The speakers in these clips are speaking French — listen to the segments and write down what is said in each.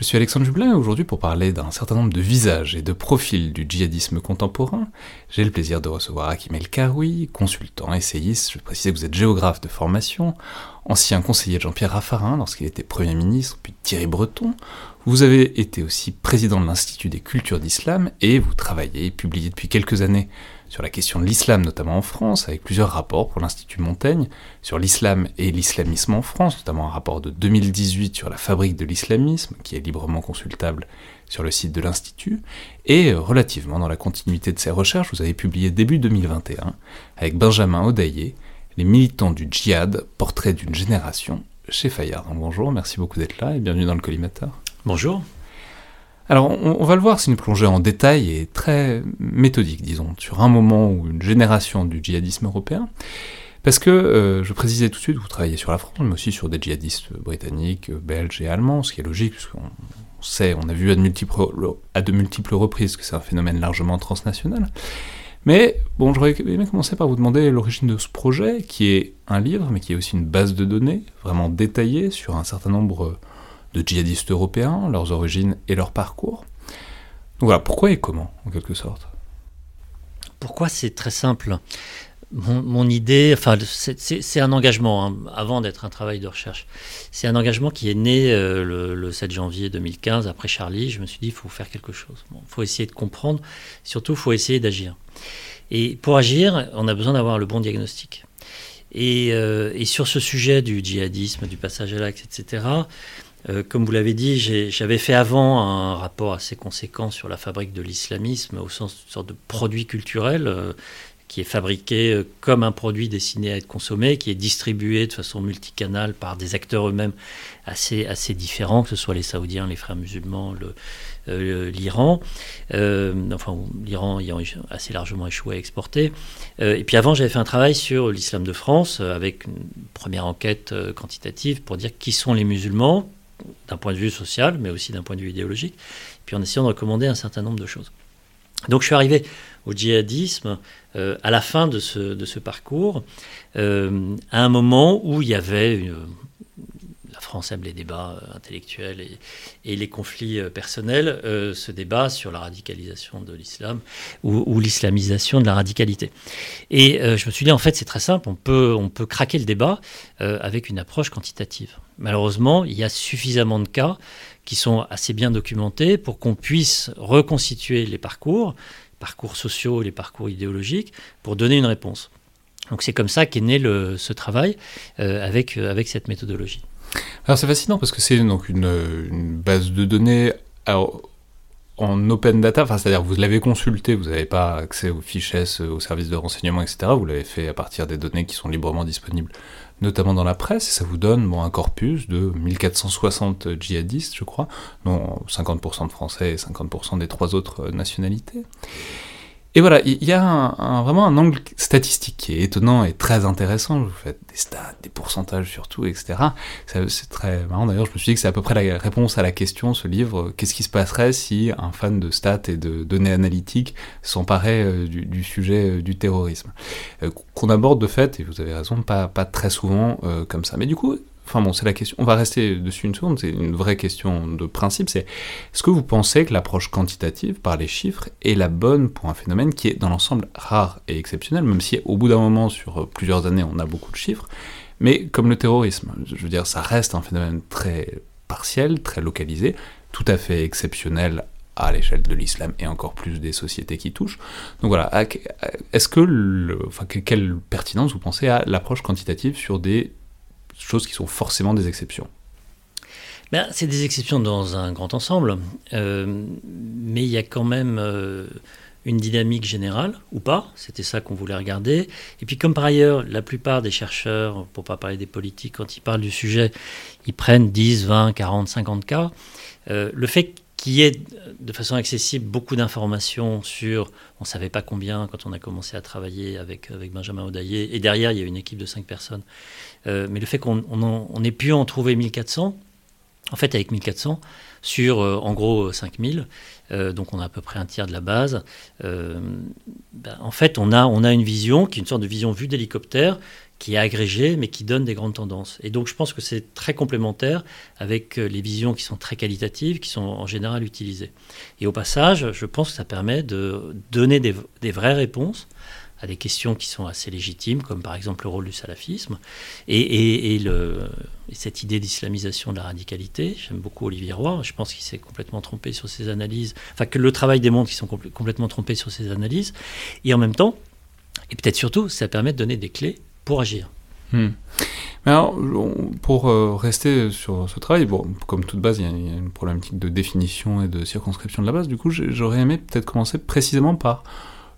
Je suis Alexandre Jublin et aujourd'hui pour parler d'un certain nombre de visages et de profils du djihadisme contemporain, j'ai le plaisir de recevoir Hakim El Karoui, consultant, essayiste, je précise que vous êtes géographe de formation, ancien conseiller de Jean-Pierre Raffarin lorsqu'il était Premier ministre, puis Thierry Breton. Vous avez été aussi président de l'Institut des cultures d'islam et vous travaillez et publiez depuis quelques années sur la question de l'islam, notamment en France, avec plusieurs rapports pour l'Institut Montaigne, sur l'islam et l'islamisme en France, notamment un rapport de 2018 sur la fabrique de l'islamisme, qui est librement consultable sur le site de l'Institut, et relativement dans la continuité de ces recherches, vous avez publié début 2021, avec Benjamin Odaillé, Les militants du djihad, portrait d'une génération, chez Fayard. bonjour, merci beaucoup d'être là et bienvenue dans le collimateur. Bonjour. Alors, on, va le voir, c'est une plongée en détail et très méthodique, disons, sur un moment ou une génération du djihadisme européen. Parce que, euh, je précisais tout de suite, vous travaillez sur la France, mais aussi sur des djihadistes britanniques, belges et allemands, ce qui est logique, puisqu'on sait, on a vu à de multiples, à de multiples reprises que c'est un phénomène largement transnational. Mais bon, j'aurais aimé commencer par vous demander l'origine de ce projet, qui est un livre, mais qui est aussi une base de données vraiment détaillée sur un certain nombre de djihadistes européens, leurs origines et leur parcours. Donc voilà, pourquoi et comment, en quelque sorte? Pourquoi c'est très simple? Mon, idée, enfin, c'est un engagement, hein, avant d'être un travail de recherche. C'est un engagement qui est né euh, le, 7 janvier 2015, après Charlie. Je me suis dit, il faut faire quelque chose. Il faut essayer de comprendre, surtout, il faut essayer d'agir. Et pour agir, on a besoin d'avoir le bon diagnostic. Et, euh, et, sur ce sujet du djihadisme, du passage à l'acte, etc., euh, comme vous l'avez dit, j'avais fait avant un rapport assez conséquent sur la fabrique de l'islamisme au sens d'une sorte de produit culturel euh, qui est fabriqué euh, comme un produit destiné à être consommé, qui est distribué de façon multicanale par des acteurs eux-mêmes assez, assez différents, que ce soit les Saoudiens, les frères musulmans, l'Iran, enfin l'Iran ayant assez largement échoué à exporter. et puis avant, j'avais fait un travail sur l'islam de France avec une première enquête quantitative pour dire qui sont les musulmans, d'un point de vue social, mais aussi d'un point de vue idéologique, puis en essayant de recommander un certain nombre de choses. Donc je suis arrivé au djihadisme euh, à la fin de ce, parcours, euh, à un moment où il y avait une, France aime les débats euh, intellectuels et, les conflits personnels, ce débat sur la radicalisation de l'islam ou, l'islamisation de la radicalité. Et je me suis dit, en fait, c'est très simple, on peut, on peut craquer le débat avec une approche quantitative. Malheureusement, il y a suffisamment de cas qui sont assez bien documentés pour qu'on puisse reconstituer les parcours, parcours sociaux, les parcours idéologiques, pour donner une réponse. Donc c'est comme ça qu'est né le, ce travail euh, avec, euh, avec cette méthodologie. Alors c'est fascinant parce que c'est donc une, base de données en open data, enfin, c'est-à-dire vous l'avez consulté, vous n'avez pas accès aux fichiers, aux services de renseignement, etc. Vous l'avez fait à partir des données qui sont librement disponibles notamment dans la presse, et ça vous donne bon, un corpus de 1460 djihadistes, je crois, dont 50% de Français et 50% des trois autres nationalités. Et voilà, il y a vraiment un angle statistique qui est étonnant et très intéressant. Vous faites des stats, des pourcentages surtout, etc. C'est très marrant d'ailleurs. Je me suis dit que c'est à peu près la réponse à la question, ce livre. Qu'est-ce qui se passerait si un fan de stats et de données analytiques s'emparait euh, du, sujet euh, du terrorisme? Euh, Qu'on aborde de fait, et vous avez raison, pas très souvent comme ça. Mais du coup, Enfin bon, c'est la question. On va rester dessus une seconde. C'est une vraie question de principe. C'est est-ce que vous pensez que l'approche quantitative par les chiffres est la bonne pour un phénomène qui est dans l'ensemble rare et exceptionnel, même si au bout d'un moment, sur plusieurs années, on a beaucoup de chiffres. Mais comme le terrorisme, je veux dire, ça reste un phénomène très partiel, très localisé, tout à fait exceptionnel à l'échelle de l'islam et encore plus des sociétés qui touchent. Donc voilà, est-ce que, enfin, quelle pertinence vous pensez à l'approche quantitative sur des choses qui sont forcément des exceptions. Ben, c'est des exceptions dans un grand ensemble, euh, mais il y a quand même euh, une dynamique générale, ou pas, c'était ça qu'on voulait regarder. Et puis comme par ailleurs, la plupart des chercheurs, pour pas parler des politiques, quand ils parlent du sujet, ils prennent 10, 20, 40, 50 cas, euh, le fait qu'il y ait de façon accessible beaucoup d'informations sur, on ne savait pas combien quand on a commencé à travailler avec, avec Benjamin Audaillé, et derrière il y a une équipe de 5 personnes, euh, mais le fait qu'on ait pu en trouver 1400, En fait, avec 1400, sur en gros 5000, donc on a à peu près un tiers de la base, ben, en fait, on a, on a une vision qui est une sorte de vision vue d'hélicoptère qui est agrégé, mais qui donne des grandes tendances. Et donc je pense que c'est très complémentaire avec euh, les visions qui sont très qualitatives, qui sont en général utilisées. Et au passage, je pense que ça permet de donner des, vraies réponses à des questions qui sont assez légitimes, comme par exemple le rôle du salafisme, et, le, cette idée d'islamisation de la radicalité. J'aime beaucoup Olivier Roy, je pense qu'il s'est complètement trompé sur ses analyses, enfin que le travail démontre qu'ils sont complètement trompés sur ses analyses, et en même temps, et peut-être surtout, ça permet de donner des clés pour agir. Hmm. Mais alors, pour euh, rester sur ce travail, bon, comme toute base, il y, a, une problématique de définition et de circonscription de la base. Du coup, j'aurais aimé peut-être commencer précisément par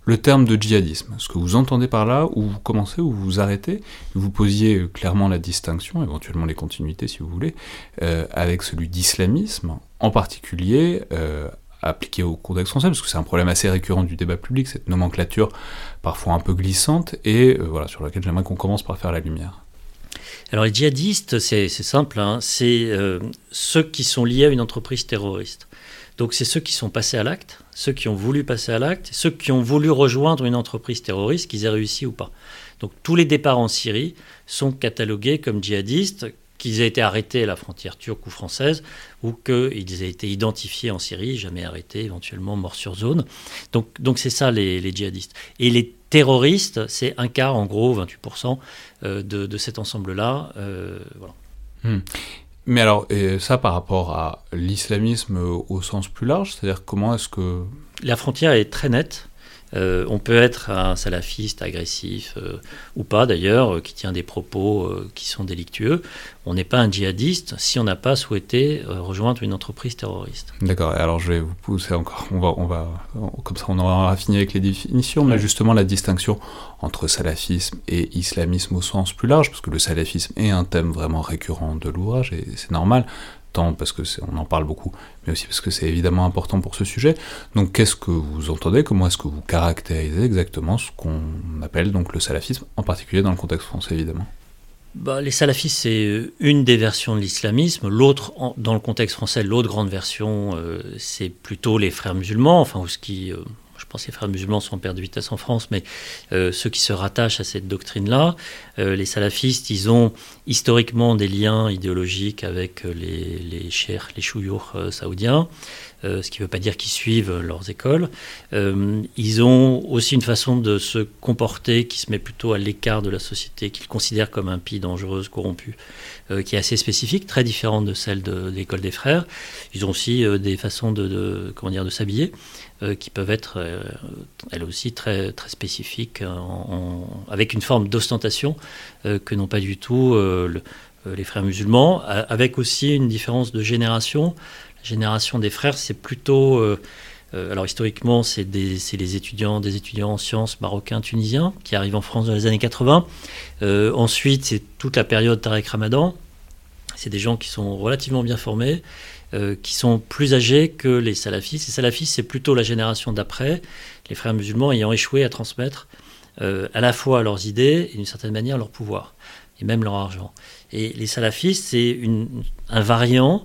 le terme de djihadisme. Ce que vous entendez par là, où vous commencez, où vous arrêtez, vous posiez clairement la distinction, éventuellement les continuités si vous voulez, euh, avec celui d'islamisme, en particulier euh, appliqué au contexte français, parce que c'est un problème assez récurrent du débat public, cette nomenclature parfois un peu glissante, et euh, voilà, sur laquelle j'aimerais qu'on commence par faire la lumière. Alors les djihadistes, c'est simple, hein, c'est euh, ceux qui sont liés à une entreprise terroriste. Donc c'est ceux qui sont passés à l'acte, ceux qui ont voulu passer à l'acte, ceux qui ont voulu rejoindre une entreprise terroriste, qu'ils aient réussi ou pas. Donc tous les départs en Syrie sont catalogués comme djihadistes, qu'ils aient été arrêtés à la frontière turque ou française, ou qu'ils aient été identifiés en Syrie, jamais arrêtés, éventuellement morts sur zone. Donc, donc c'est ça les, djihadistes. Et les terroristes, c'est un quart, en gros, 28% euh, de, de cet ensemble-là. Euh, voilà. Hmm. Mais alors, et ça par rapport à l'islamisme au sens plus large, c'est-à-dire comment est-ce que... La frontière est très nette. Euh, on peut être un salafiste agressif, euh, ou pas d'ailleurs, euh, qui tient des propos qui sont délictueux. On n'est pas un djihadiste si on n'a pas souhaité rejoindre une entreprise terroriste. D'accord, alors je vais vous pousser encore, on va, on va, comme ça on aura fini avec les définitions, mais justement la distinction entre salafisme et islamisme au sens plus large, parce que le salafisme est un thème vraiment récurrent de l'ouvrage, et c'est normal tant parce que on en parle beaucoup, mais aussi parce que c'est évidemment important pour ce sujet. Donc, qu'est-ce que vous entendez Comment est-ce que vous caractérisez exactement ce qu'on appelle donc le salafisme, en particulier dans le contexte français, évidemment? Bah, les salafistes, c'est une des versions de l'islamisme. L'autre, dans le contexte français, l'autre grande version, euh, c'est plutôt les frères musulmans, enfin, ou ce qui, euh, pense que les frères musulmans sont père de vitesse en France, mais euh, ceux qui se rattachent à cette doctrine-là, euh, les salafistes, ils ont historiquement des liens idéologiques avec euh, les, les chers, les chouyours saoudiens, ce qui ne veut pas dire qu'ils suivent leurs écoles. ils ont aussi une façon de se comporter qui se met plutôt à l'écart de la société, qu'ils considèrent comme impie, dangereuse, corrompue, qui est assez spécifique, très différente de celle de, l'école des frères. Ils ont aussi des façons de, de s'habiller. Euh, qui peuvent être euh, elles aussi très, très spécifiques, avec une forme d'ostentation euh, que n'ont pas du tout les frères musulmans, avec aussi une différence de génération. La génération des frères, c'est plutôt... alors historiquement, c'est les étudiants, des étudiants en sciences marocains, tunisiens, qui arrivent en France dans les années 80. ensuite, c'est toute la période Tarek Ramadan. C'est des gens qui sont relativement bien formés, euh, qui sont plus âgés que les salafistes. Les salafistes, c'est plutôt la génération d'après, les frères musulmans ayant échoué à transmettre euh, à la fois leurs idées et d'une certaine manière leur pouvoir, et même leur argent. Et les salafistes, c'est un variant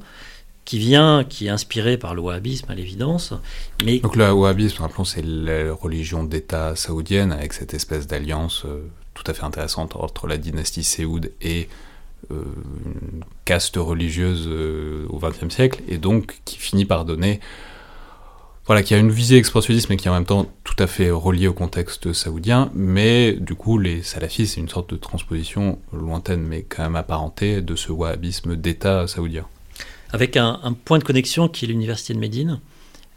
qui vient, qui est inspiré par le wahhabisme à l'évidence. Donc le wahhabisme, rappelons, c'est la religion d'État saoudienne avec cette espèce d'alliance euh, tout à fait intéressante entre la dynastie Séoud et caste religieuse euh, au XXe siècle, et donc qui finit par donner voilà, qui a une visée expansionniste, mais qui est en même temps tout à fait reliée au contexte saoudien. Mais du coup, les salafistes, c'est une sorte de transposition lointaine, mais quand même apparentée, de ce wahhabisme d'État saoudien. Avec un, point de connexion qui est l'université de Médine,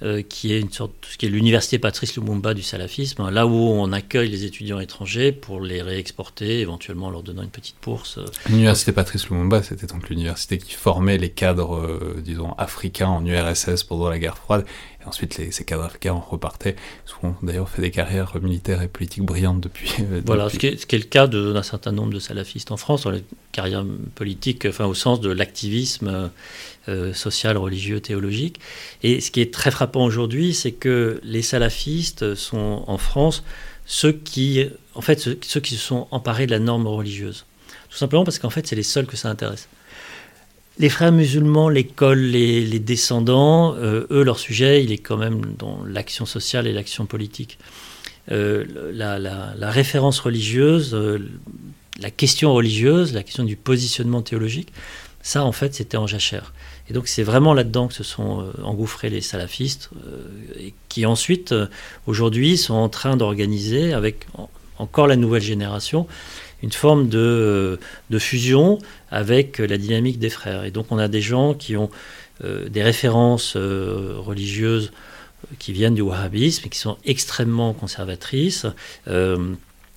euh, qui est une sorte, ce qui est l'université Patrice Lumumba du salafisme, là où on accueille les étudiants étrangers pour les réexporter, éventuellement en leur donnant une petite bourse. L'université Patrice Lumumba, c'était donc l'université qui formait les cadres, euh, disons, africains en URSS pendant la guerre froide, et ensuite ces cadres africains repartaient, souvent d'ailleurs fait des carrières militaires et politiques brillantes depuis. Euh, voilà, Ce, qui est, ce, qui est, le cas d'un certain nombre de salafistes en France, dans les carrières politiques, enfin au sens de l'activisme euh, social, religieux, théologique. Et ce qui est très frappant aujourd'hui, c'est que les salafistes sont en France ceux qui, en fait, ceux, qui se sont emparés de la norme religieuse. Tout simplement parce qu'en fait, c'est les seuls que ça intéresse. les frères musulmans, l'école, les, descendants, eux, leur sujet, il est quand même dans l'action sociale et l'action politique. La, la, référence religieuse, la question religieuse, la question du positionnement théologique, ça, en fait, c'était en jachère. Et donc, c'est vraiment là-dedans que se sont euh, engouffrés les salafistes, euh, qui ensuite, euh, aujourd'hui, sont en train d'organiser, avec encore la nouvelle génération, une forme de, de, fusion avec la dynamique des frères. Et donc, on a des gens qui ont des références religieuses qui viennent du wahhabisme et qui sont extrêmement conservatrices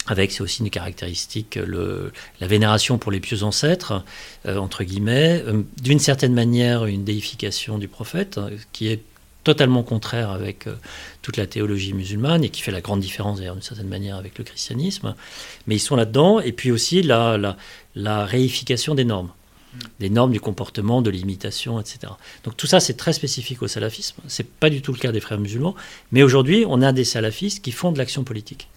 avec, c'est aussi une caractéristique, le, la vénération pour les pieux ancêtres, euh, entre guillemets, euh, d'une certaine manière une déification du prophète, qui est totalement contraire avec euh, toute la théologie musulmane et qui fait la grande différence d'ailleurs d'une certaine manière avec le christianisme. Mais ils sont là-dedans, et puis aussi la, la, la réification des normes des normes du comportement, de l'imitation, etc. Donc tout ça, c'est très spécifique au salafisme. C'est pas du tout le cas des frères musulmans. Mais aujourd'hui, on a des salafistes qui font de l'action politique.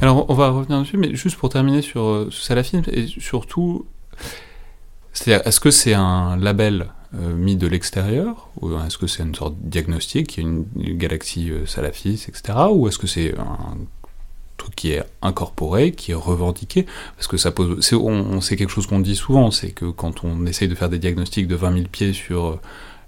Alors, on va revenir dessus, mais juste pour terminer sur euh, salafisme, et surtout, c'est-à-dire, est-ce que c'est un label euh, mis de l'extérieur, ou est-ce que c'est une sorte de diagnostic, une, galaxie euh, salafiste, etc., ou est-ce que c'est un truc qui est incorporé, qui est revendiqué, parce que ça pose, c'est, on, c'est quelque chose qu'on dit souvent, c'est que quand on essaye de faire des diagnostics de 20 000 pieds sur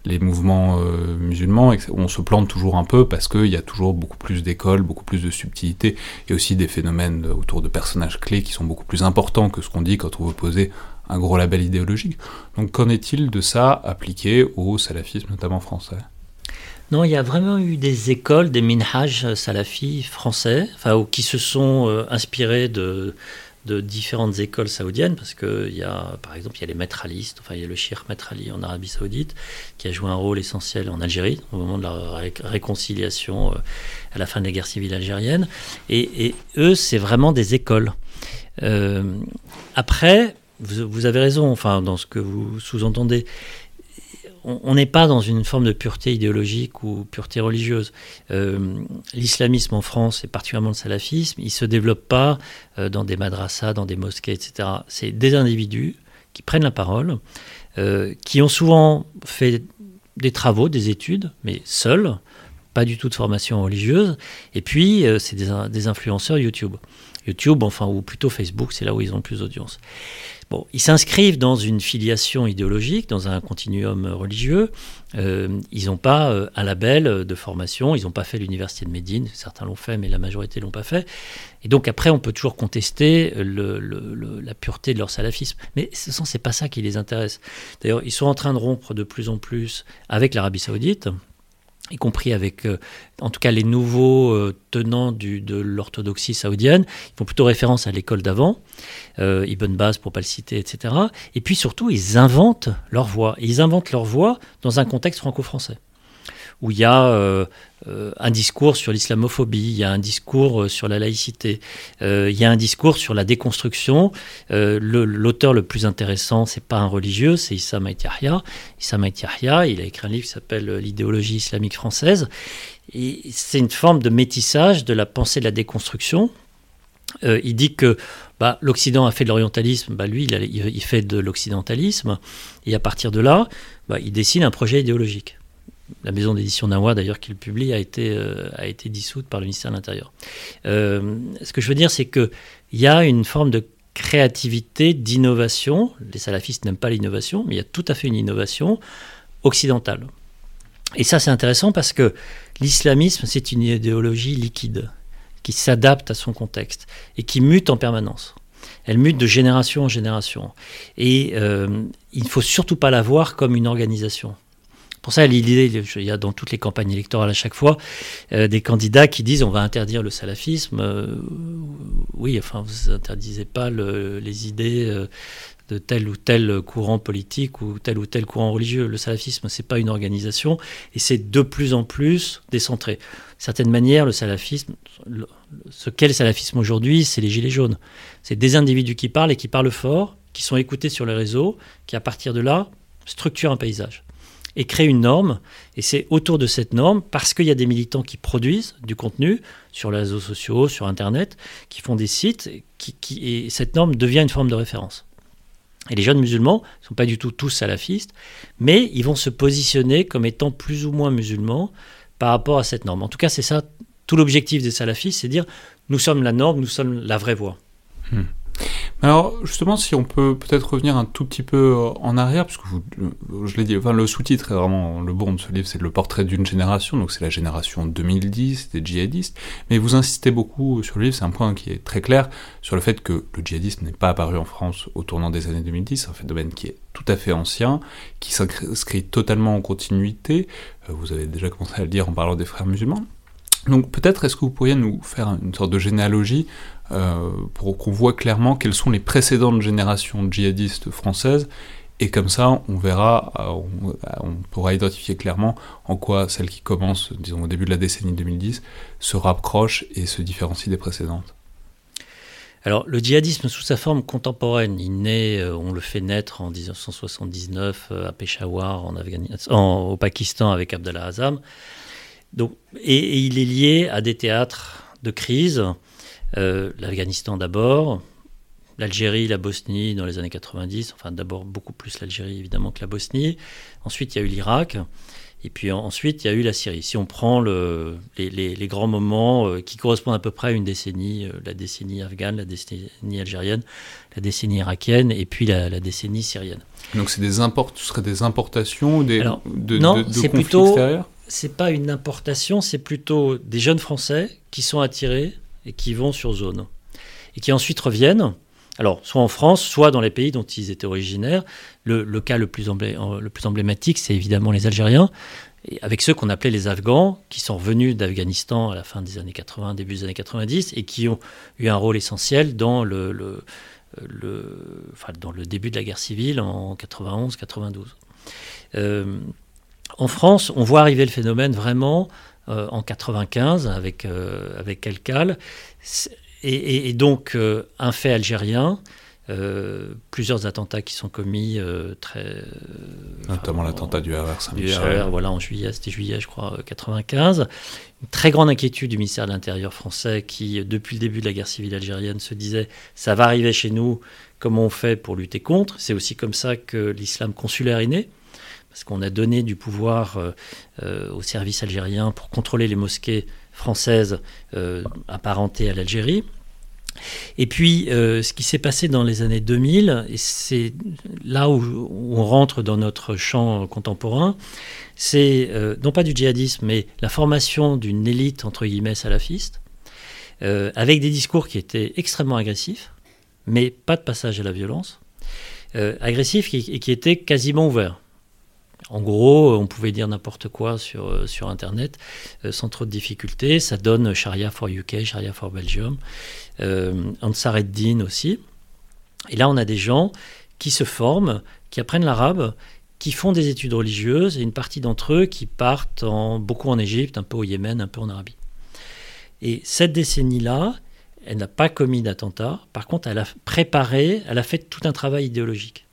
les mouvements euh, musulmans, on se plante toujours un peu parce qu'il y a toujours beaucoup plus d'écoles, beaucoup plus de subtilité, et aussi des phénomènes autour de personnages clés qui sont beaucoup plus importants que ce qu'on dit quand on veut poser un gros label idéologique. Donc qu'en est-il de ça appliqué au salafisme, notamment français? Non, il y a vraiment eu des écoles, des minhaj salafis français, enfin, qui se sont euh, inspirés de, de différentes écoles saoudiennes, parce qu'il y a, par exemple, il y a les maîtralistes, enfin, il y a le shir maîtrali en Arabie Saoudite, qui a joué un rôle essentiel en Algérie, au moment de la réconciliation euh, à la fin de la guerre civile algérienne. Et, eux, c'est vraiment des écoles. Euh, après, vous, vous, avez raison, enfin, dans ce que vous sous-entendez, on n'est pas dans une forme de pureté idéologique ou pureté religieuse. Euh, l'islamisme en France, et particulièrement le salafisme, il ne se développe pas euh, dans des madrassas, dans des mosquées, etc. C'est des individus qui prennent la parole, euh, qui ont souvent fait des travaux, des études, mais seuls, pas du tout de formation religieuse, et puis c'est des, influenceurs YouTube. YouTube, enfin, ou plutôt Facebook, c'est là où ils ont le plus d'audience ils s'inscrivent dans une filiation idéologique, dans un continuum religieux. Euh, ils n'ont pas euh, un label de formation, ils n'ont pas fait l'université de Médine, certains l'ont fait, mais la majorité l'ont pas fait. Et donc après, on peut toujours contester la pureté de leur salafisme. Mais ce n'est pas ça qui les intéresse. D'ailleurs, ils sont en train de rompre de plus en plus avec l'Arabie saoudite y compris avec, euh, en tout cas, les nouveaux euh, tenants de l'orthodoxie saoudienne. Ils font plutôt référence à l'école d'avant, euh, Ibn Baz pour pas le citer, etc. Et puis surtout, ils inventent leur voix. ils inventent leur voix dans un contexte franco-français où il y a un discours sur l'islamophobie, il y a un discours euh, sur la laïcité, il y a un discours sur la déconstruction. L'auteur le, plus intéressant, c'est pas un religieux, c'est Issam Yahya. Issam Yahya, il a écrit un livre qui s'appelle L'idéologie islamique française. C'est une forme de métissage de la pensée de la déconstruction. il dit que bah, l'Occident a fait de l'orientalisme, bah, lui, il, fait de l'occidentalisme, et à partir de là, bah, il dessine un projet idéologique la maison d'édition Nawa, d'ailleurs, qui le publie, a été, euh, a été dissoute par le ministère de l'Intérieur. Euh, ce que je veux dire, c'est qu'il y a une forme de créativité, d'innovation. Les salafistes n'aiment pas l'innovation, mais il y a tout à fait une innovation occidentale. Et ça, c'est intéressant parce que l'islamisme, c'est une idéologie liquide qui s'adapte à son contexte et qui mute en permanence. Elle mute de génération en génération. Et euh, il ne faut surtout pas la voir comme une organisation. Pour ça, il y a dans toutes les campagnes électorales à chaque fois euh, des candidats qui disent on va interdire le salafisme. Euh, oui, enfin, vous interdisez pas les idées euh, de tel ou tel courant politique ou tel ou tel courant religieux. Le salafisme, c'est pas une organisation et c'est de plus en plus décentré. De certaine manière, le salafisme, ce qu'est le salafisme aujourd'hui, c'est les gilets jaunes. C'est des individus qui parlent et qui parlent fort, qui sont écoutés sur les réseaux, qui à partir de là structurent un paysage et créer une norme. Et c'est autour de cette norme, parce qu'il y a des militants qui produisent du contenu sur les réseaux sociaux, sur Internet, qui font des sites, qui, et cette norme devient une forme de référence. Et les jeunes musulmans ne sont pas du tout tous salafistes, mais ils vont se positionner comme étant plus ou moins musulmans par rapport à cette norme. En tout cas, c'est ça, tout l'objectif des salafistes, c'est dire nous sommes la norme, nous sommes la vraie voie. Hmm. Alors justement, si on peut peut-être revenir un tout petit peu euh, en arrière, parce que vous, euh, je l'ai dit, enfin, le sous-titre est vraiment le bon de ce livre, c'est le portrait d'une génération, donc c'est la génération 2010 des djihadistes, mais vous insistez beaucoup sur le livre, c'est un point qui est très clair, sur le fait que le djihadisme n'est pas apparu en France au tournant des années 2010, c'est un phénomène qui est tout à fait ancien, qui s'inscrit totalement en continuité, euh, vous avez déjà commencé à le dire en parlant des frères musulmans, donc peut-être est-ce que vous pourriez nous faire une sorte de généalogie pour qu'on voit clairement quelles sont les précédentes générations djihadistes françaises, et comme ça on verra, euh, on, pourra identifier clairement en quoi celle qui commence, disons au début de la décennie 2010, se rapproche et se différencie des précédentes. Alors, le djihadisme sous sa forme contemporaine, il naît, euh, on le fait naître en 1979 à Peshawar, en au Pakistan avec Abdallah Azam. Donc, et, il est lié à des théâtres de crise, euh, l'Afghanistan d'abord, l'Algérie, la Bosnie dans les années 90, enfin d'abord beaucoup plus l'Algérie évidemment que la Bosnie. Ensuite, il y a eu l'Irak. Et puis ensuite, il y a eu la Syrie. Si on prend le, les, grands moments euh, qui correspondent à peu près à une décennie, euh, la décennie afghane, la décennie algérienne, la décennie irakienne et puis la, décennie syrienne. Donc c'est des import, ce serait des importations des, de, non, c'est plutôt, c'est pas une importation, c'est plutôt des jeunes Français qui sont attirés et qui vont sur zone. Et qui ensuite reviennent, alors soit en France, soit dans les pays dont ils étaient originaires. Le, cas le plus, emblématique, c'est évidemment les Algériens, avec ceux qu'on appelait les Afghans, qui sont revenus d'Afghanistan à la fin des années 80, début des années 90, et qui ont eu un rôle essentiel dans le, début de la guerre civile en 91-92. En France, on voit arriver le phénomène vraiment euh, en 95 avec, euh, avec Kelkal. Et, donc, euh, un fait algérien, plusieurs attentats qui sont commis très. Notamment l'attentat du RR Saint-Michel. voilà, en juillet, c'était juillet, je crois, 95. Une très grande inquiétude du ministère de l'Intérieur français qui, depuis le début de la guerre civile algérienne, se disait ça va arriver chez nous, comment on fait pour lutter contre? C'est aussi comme ça que l'islam consulaire est né parce qu'on a donné du pouvoir euh, euh, au service algérien pour contrôler les mosquées françaises euh, apparentées à l'Algérie. Et puis, ce qui s'est passé dans les années 2000, et c'est là où, on rentre dans notre champ contemporain, c'est non pas du djihadisme, mais la formation d'une élite, entre guillemets, salafiste, avec des discours qui étaient extrêmement agressifs, mais pas de passage à la violence, agressifs et qui étaient quasiment ouverts. En gros, on pouvait dire n'importe quoi sur, euh, sur Internet euh, sans trop de difficultés. Ça donne Sharia for UK, Sharia for Belgium, euh, Ansar Eddin aussi. Et là, on a des gens qui se forment, qui apprennent l'arabe, qui font des études religieuses, et une partie d'entre eux qui partent en, beaucoup en Égypte, un peu au Yémen, un peu en Arabie. Et cette décennie-là, elle n'a pas commis d'attentat. Par contre, elle a préparé, elle a fait tout un travail idéologique.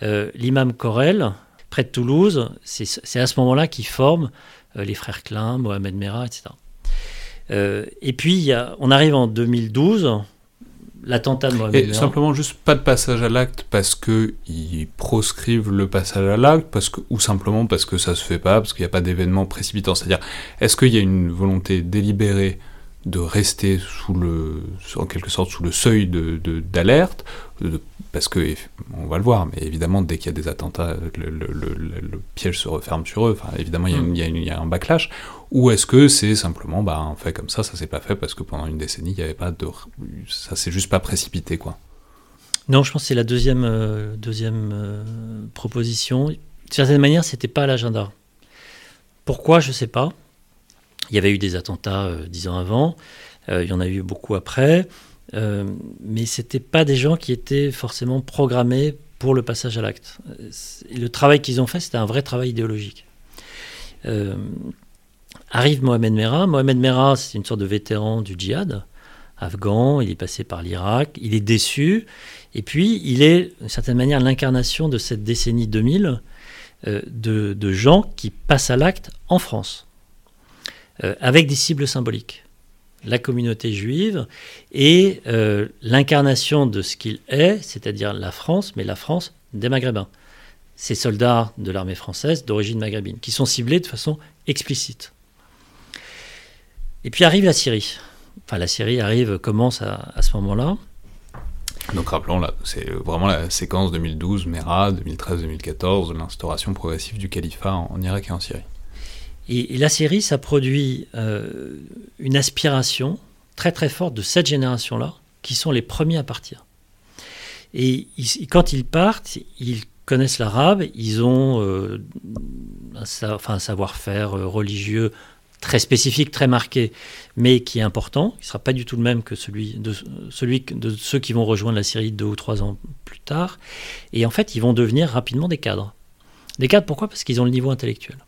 L'imam Corel, près de Toulouse, c'est à ce moment-là qu'ils forment euh, les frères Klein, Mohamed Merah, etc. Euh, et puis, on arrive en 2012, l'attentat de Mohamed et Simplement, juste pas de passage à l'acte parce qu'ils proscrivent le passage à l'acte, ou simplement parce que ça se fait pas, parce qu'il n'y a pas d'événement précipitant. C'est-à-dire, est-ce qu'il y a une volonté délibérée de rester sous le, en quelque sorte sous le seuil d'alerte, parce que on va le voir, mais évidemment dès qu'il y a des attentats, le, le, piège se referme sur eux. Enfin, évidemment, il y, a mm. il y a un backlash. Ou est-ce que c'est simplement, bah, un fait comme ça, ça s'est pas fait parce que pendant une décennie, il n'y avait pas de, ça s'est juste pas précipité, quoi. Non, je pense que c'est la deuxième, euh, deuxième euh, proposition. De certaine manière, c'était pas à l'agenda. Pourquoi, je sais pas. Il y avait eu des attentats euh, dix ans avant, il y en a eu beaucoup après, euh, mais ce n'étaient pas des gens qui étaient forcément programmés pour le passage à l'acte. Le travail qu'ils ont fait, c'était un vrai travail idéologique. arrive Mohamed Merah. Mohamed Merah, c'est une sorte de vétéran du djihad afghan, il est passé par l'Irak, il est déçu, et puis il est, d'une certaine manière, l'incarnation de cette décennie 2000 de, gens qui passent à l'acte en France. Euh, avec des cibles symboliques. La communauté juive et euh, l'incarnation de ce qu'il est, c'est-à-dire la France, mais la France des Maghrébins. Ces soldats de l'armée française d'origine maghrébine, qui sont ciblés de façon explicite. Et puis arrive la Syrie. Enfin, la Syrie arrive, commence à, ce moment-là. Donc rappelons, c'est vraiment la séquence 2012, Mera, 2013-2014, l'instauration progressive du califat en Irak et en Syrie. Et, la série, ça produit euh, une aspiration très très forte de cette génération-là, qui sont les premiers à partir. Et quand ils partent, ils connaissent l'arabe, ils ont euh, un, savoir-faire euh, religieux très spécifique, très marqué, mais qui est important. Il ne sera pas du tout le même que celui de ceux qui vont rejoindre la Syrie deux ou trois ans plus tard. Et en fait, ils vont devenir rapidement des cadres. Des cadres, pourquoi? Parce qu'ils ont le niveau intellectuel.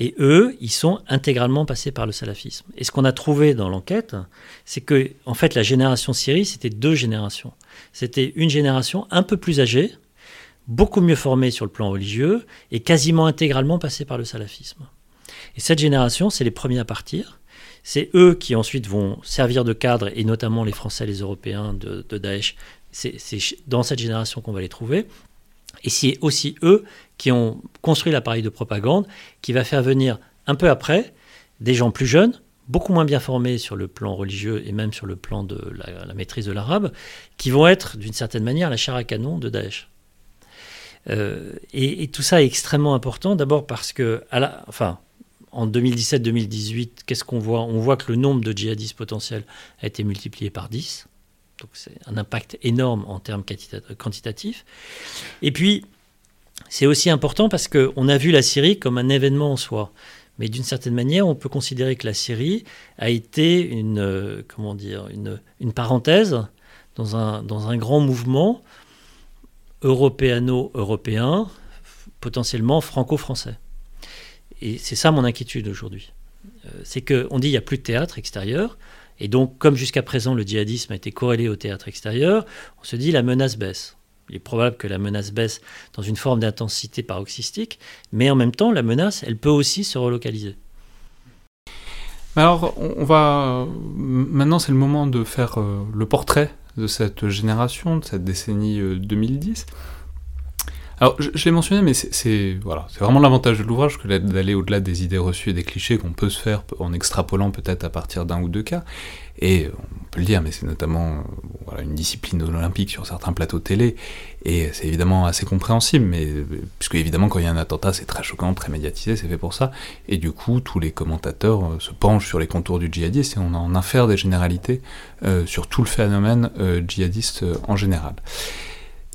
Et eux, ils sont intégralement passés par le salafisme. Et ce qu'on a trouvé dans l'enquête, c'est que, en fait, la génération Syrie, c'était deux générations. C'était une génération un peu plus âgée, beaucoup mieux formée sur le plan religieux, et quasiment intégralement passée par le salafisme. Et cette génération, c'est les premiers à partir. C'est eux qui ensuite vont servir de cadre, et notamment les Français, les Européens de, de Daesh. C'est dans cette génération qu'on va les trouver. Et c'est aussi eux qui ont construit l'appareil de propagande qui va faire venir un peu après des gens plus jeunes, beaucoup moins bien formés sur le plan religieux et même sur le plan de la, maîtrise de l'arabe, qui vont être d'une certaine manière la chair à canon de Daesh. Euh, et, tout ça est extrêmement important, d'abord parce que, enfin, en 2017-2018, qu'est-ce qu'on voit? On voit que le nombre de djihadistes potentiels a été multiplié par 10. Donc c'est un impact énorme en termes quantitatifs. Et puis, c'est aussi important parce qu'on a vu la Syrie comme un événement en soi. Mais d'une certaine manière, on peut considérer que la Syrie a été une, euh, comment dire, une, parenthèse dans un, dans un grand mouvement européano-européen, potentiellement franco-français. Et c'est ça mon inquiétude aujourd'hui. Euh, c'est qu'on dit qu'il n'y a plus de théâtre extérieur, et donc, comme jusqu'à présent le djihadisme a été corrélé au théâtre extérieur, on se dit la menace baisse. Il est probable que la menace baisse dans une forme d'intensité paroxystique, mais en même temps, la menace, elle peut aussi se relocaliser. Alors, on va maintenant, c'est le moment de faire euh, le portrait de cette génération, de cette décennie 2010. Euh, alors, je, l'ai mentionné, mais c'est voilà, c'est vraiment l'avantage de l'ouvrage que d'aller au-delà des idées reçues et des clichés qu'on peut se faire en extrapolant peut-être à partir d'un ou deux cas. Et on peut le dire, mais c'est notamment voilà, une discipline olympique sur certains plateaux télé, et c'est évidemment assez compréhensible, mais puisque évidemment quand il y a un attentat, c'est très choquant, très médiatisé, c'est fait pour ça, et du coup tous les commentateurs euh, se penchent sur les contours du djihadiste et on en infère des généralités euh, sur tout le phénomène euh, djihadiste en général.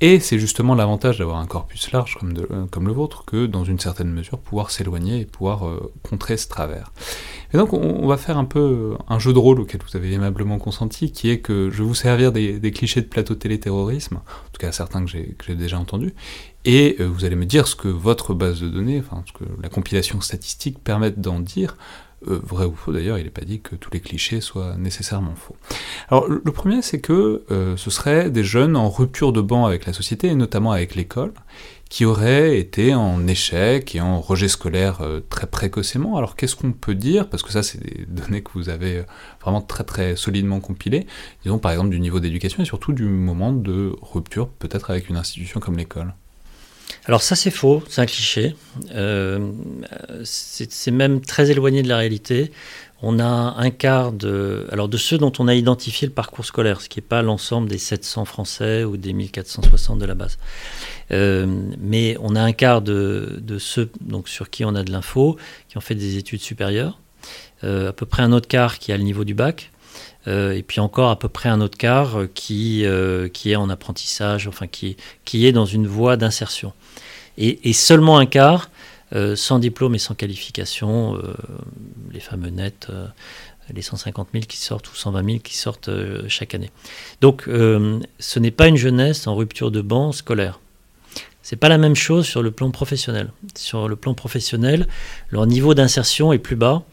Et c'est justement l'avantage d'avoir un corpus large comme, euh, comme, le vôtre, que dans une certaine mesure, pouvoir s'éloigner et pouvoir euh, contrer ce travers. Et donc on, va faire un peu euh, un jeu de rôle auquel vous avez aimablement consenti, qui est que je vais vous servir des, clichés de plateau télé-terrorisme, en tout cas certains que j'ai déjà entendus, et vous allez me dire ce que votre base de données, enfin ce que la compilation statistique permet d'en dire, euh, vrai ou faux d'ailleurs, il n'est pas dit que tous les clichés soient nécessairement faux. Alors le premier, c'est que euh, ce seraient des jeunes en rupture de banc avec la société, et notamment avec l'école, qui auraient été en échec et en rejet scolaire euh, très précocement. Alors qu'est-ce qu'on peut dire? Parce que ça, c'est des données que vous avez vraiment très très solidement compilées, disons par exemple du niveau d'éducation et surtout du moment de rupture, peut-être avec une institution comme l'école. Alors ça c'est faux, c'est un cliché. Euh, c'est même très éloigné de la réalité. On a un quart de, alors de ceux dont on a identifié le parcours scolaire, ce qui n'est pas l'ensemble des 700 Français ou des 1460 de la base. Euh, mais on a un quart de, de, ceux donc, sur qui on a de l'info, qui ont fait des études supérieures. Euh, à peu près un autre quart qui a le niveau du bac. Euh, et puis encore à peu près un autre quart qui, euh, qui est en apprentissage, enfin qui, qui est dans une voie d'insertion. Et, seulement un quart euh, sans diplôme et sans qualification, les fameux nets, les 150 000 qui sortent ou 120 000 qui sortent chaque année. Donc ce n'est pas une jeunesse en rupture de banc scolaire. C'est pas la même chose sur le plan professionnel. Sur le plan professionnel, leur niveau d'insertion est plus bas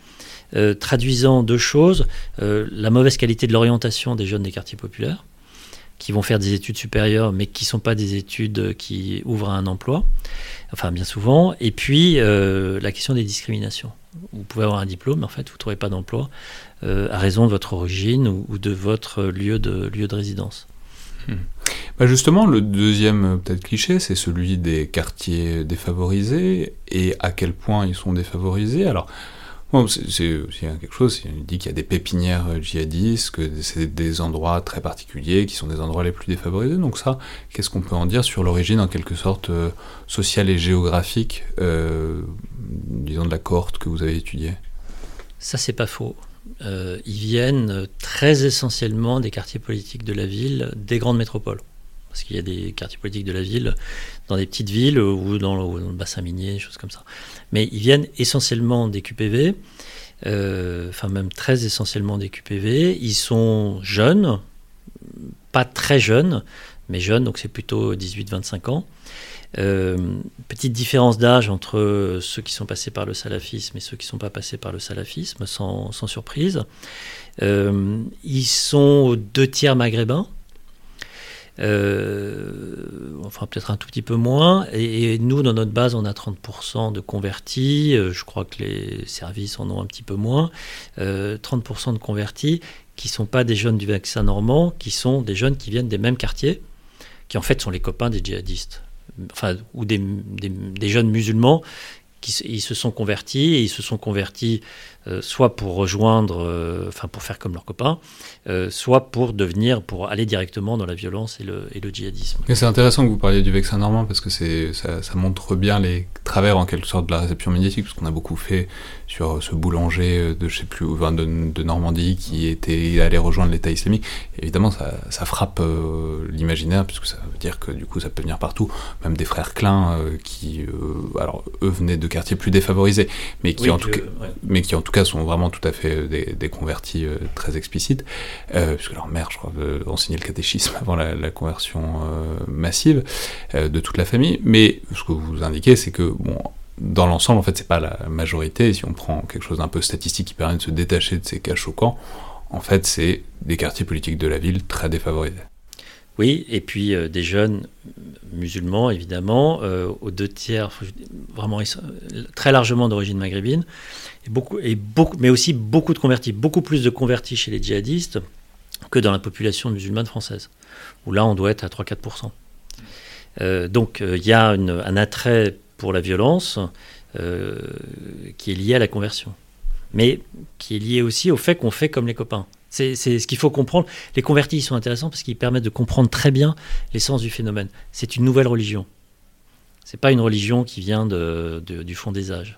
euh, traduisant deux choses, euh, la mauvaise qualité de l'orientation des jeunes des quartiers populaires, qui vont faire des études supérieures, mais qui ne sont pas des études qui ouvrent à un emploi, enfin bien souvent. Et puis la question des discriminations. Vous pouvez avoir un diplôme, mais en fait, vous ne trouvez pas d'emploi à raison de votre origine ou, de votre lieu de, lieu de résidence. Hmm. Bah justement, le deuxième peut-être cliché, c'est celui des quartiers défavorisés et à quel point ils sont défavorisés. Alors, bon, c'est aussi quelque chose, il dit qu'il y a des pépinières djihadistes, que c'est des endroits très particuliers qui sont des endroits les plus défavorisés. Donc ça, qu'est-ce qu'on peut en dire sur l'origine en quelque sorte euh, sociale et géographique, euh, disons, de la cohorte que vous avez étudiée? Ça, c'est pas faux. Euh, ils viennent très essentiellement des quartiers politiques de la ville, des grandes métropoles. Parce qu'il y a des quartiers politiques de la ville dans des petites villes ou dans le, bassin minier, choses comme ça. Mais ils viennent essentiellement des QPV, euh, enfin même très essentiellement des QPV. Ils sont jeunes, pas très jeunes, mais jeunes, donc c'est plutôt 18-25 ans. Euh, petite différence d'âge entre ceux qui sont passés par le salafisme et ceux qui ne sont pas passés par le salafisme, sans, surprise. Euh, ils sont deux tiers maghrébins. Euh, enfin peut-être un tout petit peu moins. Et, nous, dans notre base, on a 30% de convertis. je crois que les services en ont un petit peu moins. 30% de convertis qui ne sont pas des jeunes du vaccin normand, qui sont des jeunes qui viennent des mêmes quartiers, qui en fait sont les copains des djihadistes enfin, ou des, des, jeunes musulmans qui ils se sont convertis et ils se sont convertis euh, soit pour rejoindre, euh, enfin pour faire comme leurs copains, euh, soit pour devenir, pour aller directement dans la violence et le, et le djihadisme. c'est intéressant que vous parliez du vexin normand parce que c'est, ça, ça, montre bien les travers en quelque sorte de la réception médiatique, parce qu'on a beaucoup fait sur ce boulanger de je sais plus enfin, de, de, Normandie qui était allé rejoindre l'État islamique. évidemment, ça, ça frappe l'imaginaire puisque ça veut dire que du coup ça peut venir partout, même des frères Klein qui, alors eux venaient de quartiers plus défavorisés, mais qui en tout cas, mais qui en tout cas, sont vraiment tout à fait euh, des, convertis euh, très explicites, euh, puisque leur mère, je crois, enseignait le catéchisme avant la, conversion massive de toute la famille. Mais ce que vous indiquez, c'est que, bon, dans l'ensemble, en fait, c'est pas la majorité. Si on prend quelque chose d'un peu statistique qui permet de se détacher de ces cas choquants, en fait, c'est des quartiers politiques de la ville très défavorisés. Oui, et puis des jeunes musulmans, évidemment, aux deux tiers, vraiment très largement d'origine maghrébine, et beaucoup, mais aussi beaucoup de convertis, beaucoup plus de convertis chez les djihadistes que dans la population musulmane française, où là on doit être à 3-4%. Euh, donc euh, il y a un attrait pour la violence euh, qui est lié à la conversion, mais qui est lié aussi au fait qu'on fait comme les copains. C'est ce qu'il faut comprendre. Les convertis ils sont intéressants parce qu'ils permettent de comprendre très bien l'essence du phénomène. C'est une nouvelle religion. C'est pas une religion qui vient de, du fond des âges.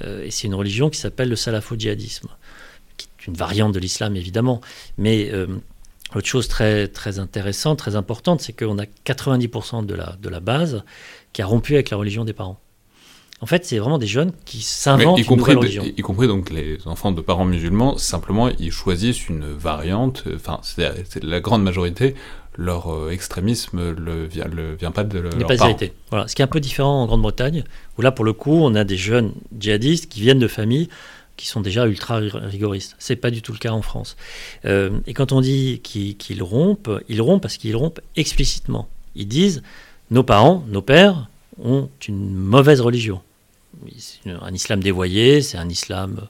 Euh, et c'est une religion qui s'appelle le salafo-djihadisme, qui est une variante de l'islam évidemment. Mais euh, autre chose très, très intéressante, très importante, c'est qu'on a 90% de la, de la base qui a rompu avec la religion des parents. En fait, c'est vraiment des jeunes qui s'inventent une nouvelle religion. Y compris donc les enfants de parents musulmans, simplement ils choisissent une variante. Enfin, c'est la grande majorité leur euh, extrémisme ne vient, pas de leur N'est pas hérité. Voilà. Ce qui est un peu différent en Grande-Bretagne, où là, pour le coup, on a des jeunes djihadistes qui viennent de familles qui sont déjà ultra rigoristes. C'est pas du tout le cas en France. Euh, et quand on dit qu'ils rompent, ils rompent parce qu'ils rompent explicitement. Ils disent nos parents, nos pères ont une mauvaise religion. Un islam dévoyé, c'est un islam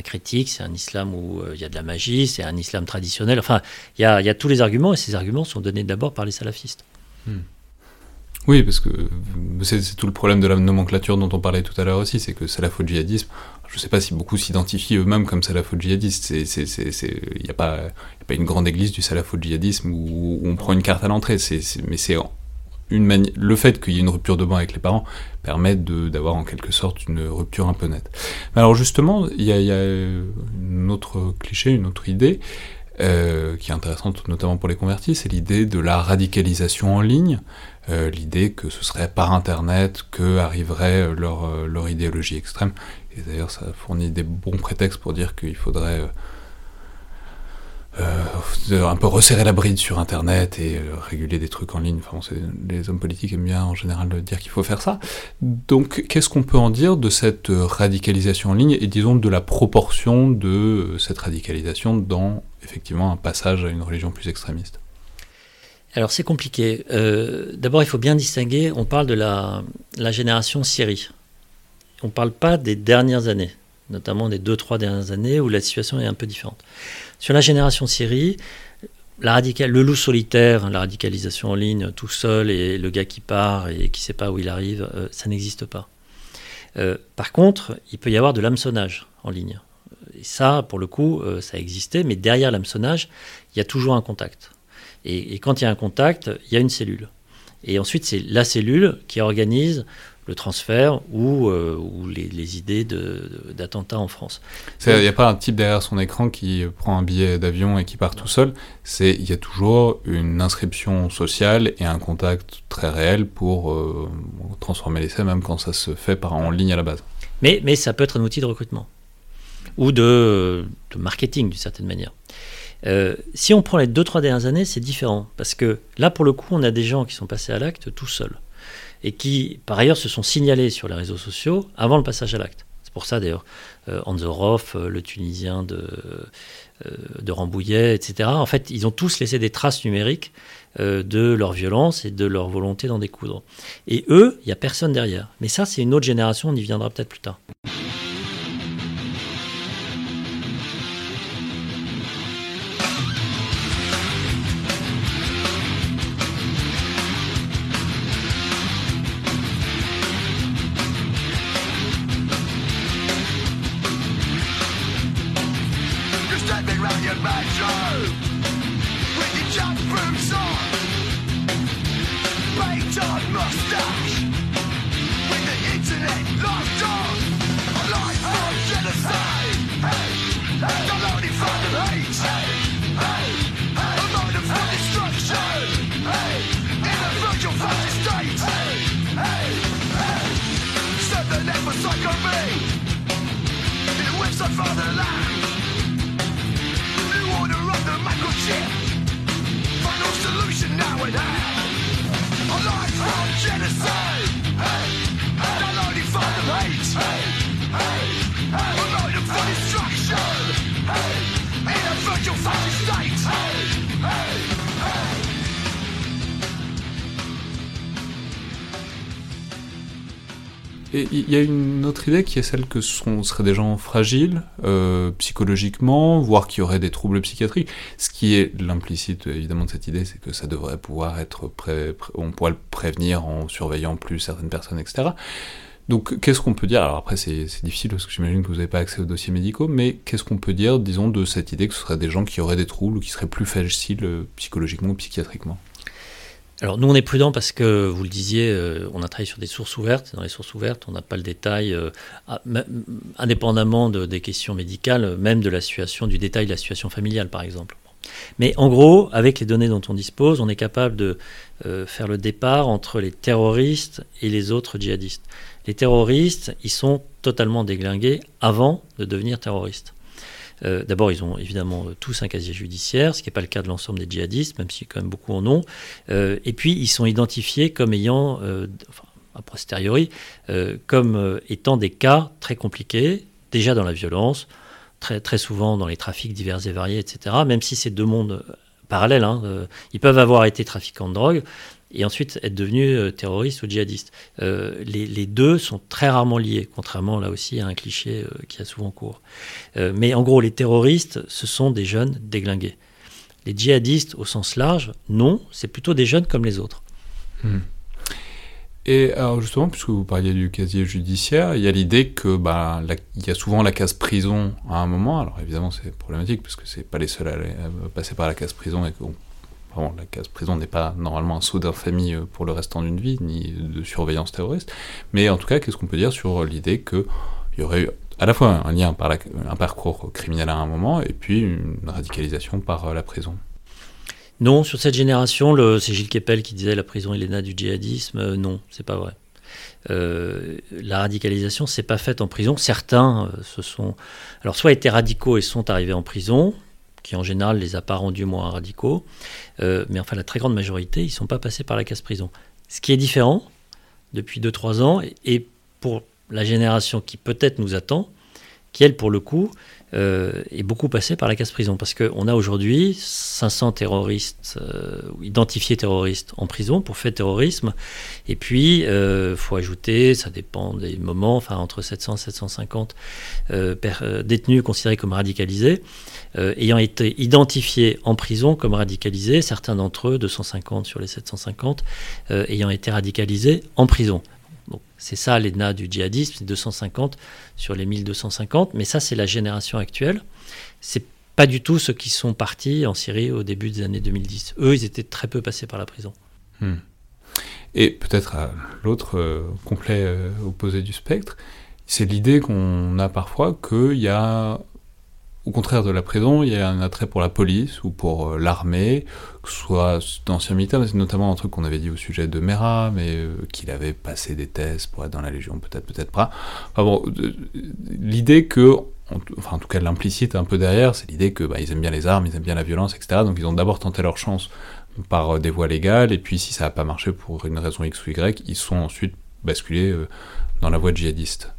critique, c'est un islam où euh, il y a de la magie, c'est un islam traditionnel. Enfin, il y a, tous les arguments et ces arguments sont donnés d'abord par les salafistes. Hmm. Oui, parce que c'est tout le problème de la nomenclature dont on parlait tout à l'heure aussi, c'est que salafo-djihadisme, je ne sais pas si beaucoup s'identifient eux-mêmes comme salafo-djihadistes. Il n'y a, pas une grande église du salafo-djihadisme où, on prend une carte à l'entrée, mais c'est le fait qu'il y ait une rupture de banc avec les parents permet d'avoir en quelque sorte une rupture un peu nette. alors justement, il y, a, une autre cliché, une autre idée euh, qui est intéressante notamment pour les convertis, c'est l'idée de la radicalisation en ligne, euh, l'idée que ce serait par Internet que arriverait leur, leur idéologie extrême. Et d'ailleurs, ça fournit des bons prétextes pour dire qu'il faudrait euh, un peu resserrer la bride sur Internet et euh, réguler des trucs en ligne. Les hommes politiques aiment bien en général dire qu'il faut faire ça. Donc, qu'est-ce qu'on peut en dire de cette radicalisation en ligne et disons de la proportion de euh, cette radicalisation dans effectivement un passage à une religion plus extrémiste? Alors c'est compliqué. Euh, d'abord, il faut bien distinguer, on parle de la, génération Syrie. On ne parle pas des dernières années, notamment des deux, trois dernières années où la situation est un peu différente. Sur la génération Syrie, le loup solitaire, la radicalisation en ligne, tout seul, et le gars qui part et qui ne sait pas où il arrive, euh, ça n'existe pas. Euh, par contre, il peut y avoir de l'hameçonnage en ligne. Et ça, pour le coup, ça existait, mais derrière l'hameçonnage, il y a toujours un contact. Et, quand il y a un contact, il y a une cellule. Et ensuite, c'est la cellule qui organise le transfert ou, euh, les, idées d'attentats en France. Il n'y a pas un type derrière son écran qui prend un billet d'avion et qui part tout seul. Il y a toujours une inscription sociale et un contact très réel pour euh, transformer l'essai, même quand ça se fait par, en ligne à la base. Mais, mais ça peut être un outil de recrutement ou de, de marketing d'une certaine manière. Euh, si on prend les deux, trois dernières années, c'est différent. Parce que là, pour le coup, on a des gens qui sont passés à l'acte tout seuls. Et qui, par ailleurs, se sont signalés sur les réseaux sociaux avant le passage à l'acte. C'est pour ça, d'ailleurs, euh, Anzorov, euh, le Tunisien de, euh, de Rambouillet, etc. En fait, ils ont tous laissé des traces numériques de leur violence et de leur volonté d'en découdre. Et eux, il n'y a personne derrière. Mais ça, c'est une autre génération, on y viendra peut-être plus tard. Il y a une autre idée qui est celle que ce seraient des gens fragiles euh, psychologiquement, voire qui auraient des troubles psychiatriques. Ce qui est l'implicite évidemment de cette idée, c'est que ça devrait pouvoir être pré on pourrait le prévenir en surveillant plus certaines personnes, etc. Donc qu'est-ce qu'on peut dire? Alors après c'est difficile parce que j'imagine que vous n'avez pas accès aux dossiers médicaux, mais qu'est-ce qu'on peut dire, disons, de cette idée que ce seraient des gens qui auraient des troubles ou qui seraient plus fragiles euh, psychologiquement ou psychiatriquement? Alors nous on est prudent parce que vous le disiez, euh, on a travaillé sur des sources ouvertes. Dans les sources ouvertes, on n'a pas le détail, euh, indépendamment des questions médicales, même de la situation, du détail de la situation familiale par exemple. Mais en gros, avec les données dont on dispose, on est capable de euh, faire le départ entre les terroristes et les autres djihadistes. Les terroristes, ils sont totalement déglingués avant de devenir terroristes. Euh, d'abord, ils ont évidemment euh, tous un casier judiciaire, ce qui n'est pas le cas de l'ensemble des djihadistes, même si quand même beaucoup en ont. Euh, et puis, ils sont identifiés comme ayant, a posteriori, comme étant des cas très compliqués, déjà dans la violence, très, très souvent dans les trafics divers et variés, etc. Même si c'est deux mondes parallèles, hein, ils peuvent avoir été trafiquants de drogue, et ensuite être devenu euh, terroriste ou djihadiste. Euh, les, deux sont très rarement liés, contrairement là aussi à un cliché euh, qui a souvent cours. mais en gros, les terroristes, ce sont des jeunes déglingués. Les djihadistes, au sens large, non, c'est plutôt des jeunes comme les autres. Hmm. Et alors justement, puisque vous parliez du casier judiciaire, il y a l'idée que bah, y a souvent la case prison à un moment. Alors évidemment, c'est problématique parce que c'est pas les seuls à, passer par la case prison et qu'on la case prison n'est pas normalement un saut d'infamie euh, pour le restant d'une vie, ni de surveillance terroriste. Mais en tout cas, qu'est-ce qu'on peut dire sur l'idée qu'il y aurait eu à la fois un lien par un parcours criminel à un moment, et puis une radicalisation par euh, la prison? Non, sur cette génération, c'est Gilles Kepel qui disait la prison est du djihadisme. Euh, non, c'est pas vrai. la radicalisation s'est pas faite en prison. Certains se sont, alors soit été radicaux et sont arrivés en prison, qui en général les a pas rendus moins radicaux, euh, mais enfin la très grande majorité, ils ne sont pas passés par la casse prison. Ce qui est différent depuis 2-3 ans, et pour la génération qui peut-être nous attend, qui elle, pour le coup, euh, est beaucoup passée par la case prison. Parce qu'on a aujourd'hui 500 terroristes, euh, identifiés terroristes en prison pour fait terrorisme. Et puis, il faut ajouter, ça dépend des moments, enfin entre 700 et 750 détenus considérés comme radicalisés, ayant été identifiés en prison comme radicalisés, certains d'entre eux, 250 sur les 750, ayant été radicalisés en prison. C'est ça l'ENA du djihadisme, c'est 250 sur les 1250, mais ça c'est la génération actuelle. C'est pas du tout ceux qui sont partis en Syrie au début des années 2010. Eux, ils étaient très peu passés par la prison. Hmm. Et peut-être l'autre euh, complet euh, opposé du spectre, c'est l'idée qu'on a parfois qu'il y a au contraire de la prison, il y a un attrait pour la police ou pour euh, l'armée, que ce soit d'anciens militaires, mais c'est notamment un truc qu'on avait dit au sujet de Mera, mais euh, qu'il avait passé des tests pour être dans la Légion, peut-être, peut-être pas. Enfin bon, l'idée que, enfin en tout cas l'implicite un peu derrière, c'est l'idée que bah, ils aiment bien les armes, ils aiment bien la violence, etc. Donc ils ont d'abord tenté leur chance par euh, des voies légales, et puis si ça n'a pas marché pour une raison X ou Y, ils sont ensuite basculés dans la voie djihadiste.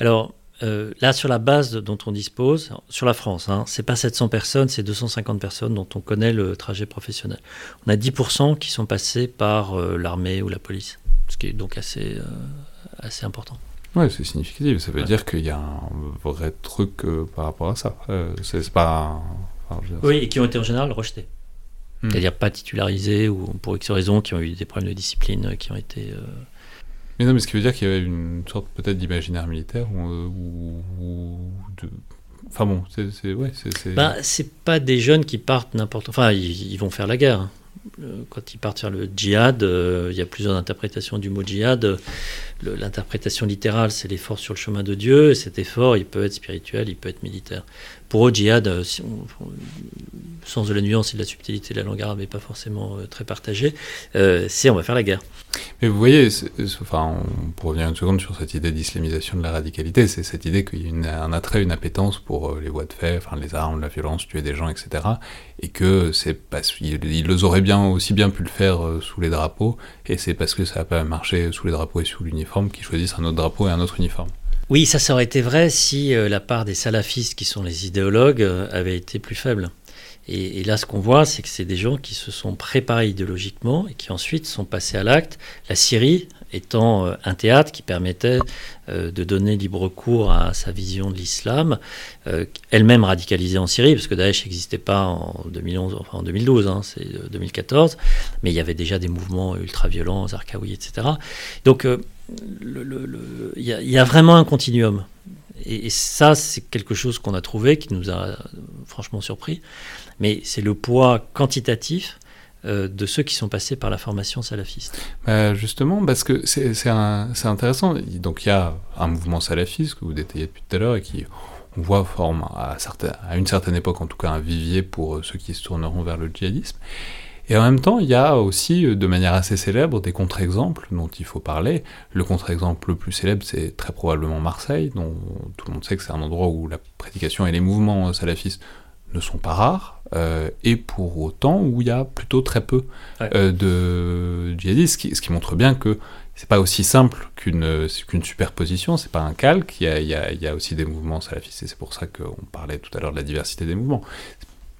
Alors, euh, là, sur la base dont on dispose, sur la France, hein, c'est pas 700 personnes, c'est 250 personnes dont on connaît le trajet professionnel. On a 10% qui sont passés par euh, l'armée ou la police, ce qui est donc assez, euh, assez important. Oui, c'est significatif. Ça veut dire qu'il y a un vrai truc par rapport à ça. c'est pas. oui, et qui ont été en général rejetés. Hmm. C'est-à-dire pas titularisés ou pour X raisons, qui ont eu des problèmes de discipline, qui ont été mais non, mais ce qui veut dire qu'il y avait une sorte peut-être d'imaginaire militaire ou, de... Enfin bon, c'est. Bah, c'est pas des jeunes qui partent n'importe. Enfin, ils, vont faire la guerre. Hein. Euh, quand ils partent faire le djihad, euh, il y a plusieurs interprétations du mot djihad. L'interprétation littérale, c'est l'effort sur le chemin de Dieu. Et cet effort, il peut être spirituel, il peut être militaire. Pour eux, djihad, euh, si sens de la nuance et de la subtilité de la langue arabe n'est pas forcément très partagé, c'est on va faire la guerre. Mais vous voyez, enfin, pour revenir une seconde sur cette idée d'islamisation de la radicalité, c'est cette idée qu'il y a un attrait, une appétence pour les voies de fait, enfin, les armes, la violence, tuer des gens, etc. Et que c'est parce qu'ils auraient bien aussi bien pu le faire euh, sous les drapeaux, et c'est parce que ça n'a pas marché sous les drapeaux et sous l'uniforme qu'ils choisissent un autre drapeau et un autre uniforme. Oui, ça, aurait été vrai si euh, la part des salafistes, qui sont les idéologues, euh, avait été plus faible. Et, là, ce qu'on voit, c'est que c'est des gens qui se sont préparés idéologiquement et qui ensuite sont passés à l'acte. La Syrie étant un théâtre qui permettait de donner libre cours à sa vision de l'islam, elle-même radicalisée en Syrie, parce que Daesh n'existait pas en 2011, enfin en 2012, hein, c'est 2014, mais il y avait déjà des mouvements ultra-violents, Zarqawi, etc. Donc, il y, a vraiment un continuum. Et ça, c'est quelque chose qu'on a trouvé, qui nous a franchement surpris mais c'est le poids quantitatif euh, de ceux qui sont passés par la formation salafiste. Bah, justement, parce que c'est intéressant. Donc il y a un mouvement salafiste que vous détaillez depuis tout à l'heure et qui, on voit, forme à, une certaine époque en tout cas un vivier pour ceux qui se tourneront vers le djihadisme. Et en même temps, il y a aussi, euh, de manière assez célèbre, des contre-exemples dont il faut parler. Le contre-exemple le plus célèbre, c'est très probablement Marseille, dont tout le monde sait que c'est un endroit où la prédication et les mouvements salafistes ne sont pas rares, euh, et pour autant où il y a plutôt très peu euh, de djihadistes, ce qui, ce qui, montre bien que c'est pas aussi simple qu'une qu'une superposition, c'est pas un calque, il y, a, il, y a, il y a, aussi des mouvements salafistes, et c'est pour ça qu'on parlait tout à l'heure de la diversité des mouvements.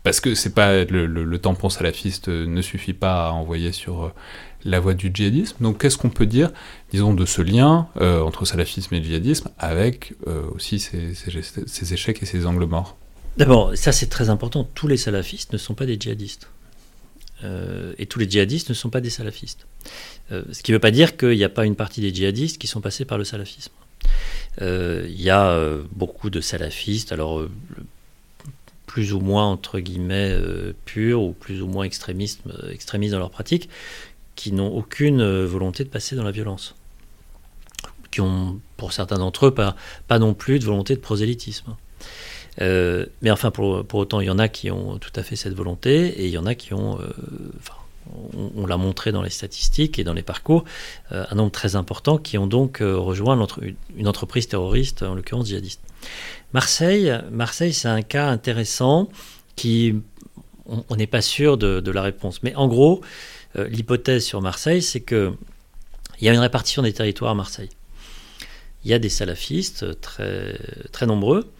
Parce que c'est pas le, le, tampon salafiste ne suffit pas à envoyer sur euh, la voie du djihadisme. Donc qu'est-ce qu'on peut dire, disons, de ce lien entre salafisme et djihadisme avec aussi ces, ces, ces échecs et ces angles morts? D'abord, ça c'est très important, tous les salafistes ne sont pas des djihadistes. Euh, et tous les djihadistes ne sont pas des salafistes. Euh, ce qui ne veut pas dire qu'il n'y a pas une partie des djihadistes qui sont passés par le salafisme. Euh, il y a beaucoup de salafistes, alors plus ou moins entre guillemets purs ou plus ou moins extrémistes, dans leur pratique, qui n'ont aucune volonté de passer dans la violence. Qui ont, pour certains d'entre eux, pas non plus de volonté de prosélytisme. Euh, mais enfin, pour, pour, autant, il y en a qui ont tout à fait cette volonté et il y en a qui ont, euh, on, l'a montré dans les statistiques et dans les parcours, euh, un nombre très important qui ont donc rejoint une entreprise terroriste, en l'occurrence djihadiste. Marseille, Marseille c'est un cas intéressant qui, on n'est pas sûr de, la réponse. Mais en gros, l'hypothèse sur Marseille, c'est que il y a une répartition des territoires à Marseille. Il il y a des salafistes très, très nombreux.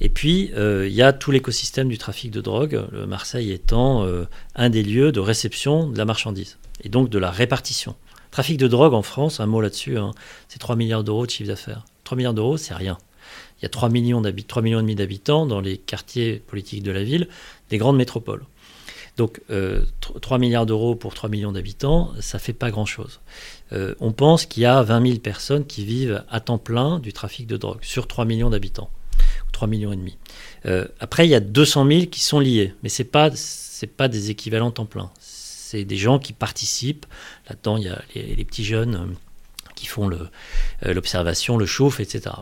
Et puis, il y a tout l'écosystème du trafic de drogue, Marseille étant un des lieux de réception de la marchandise et donc de la répartition. Trafic de drogue en France, un mot là-dessus, hein, c'est 3 milliards d'euros de chiffre d'affaires. 3 milliards d'euros, c'est rien. Il y a 3 millions, 3 millions et demi d'habitants dans les quartiers politiques de la ville, des grandes métropoles. Donc 3 euh, milliards d'euros pour 3 millions d'habitants, ça fait pas grand-chose. Euh, on pense qu'il y a 20 000 personnes qui vivent à temps plein du trafic de drogue sur 3 millions d'habitants, 3 millions et demi. Euh, après, il y a 200 000 qui sont liés, mais c'est pas c'est pas des équivalents temps plein c'est des gens qui participent. Là-dedans, il y a les, petits jeunes euh, qui font euh, l'observation, le, chauffe, etc.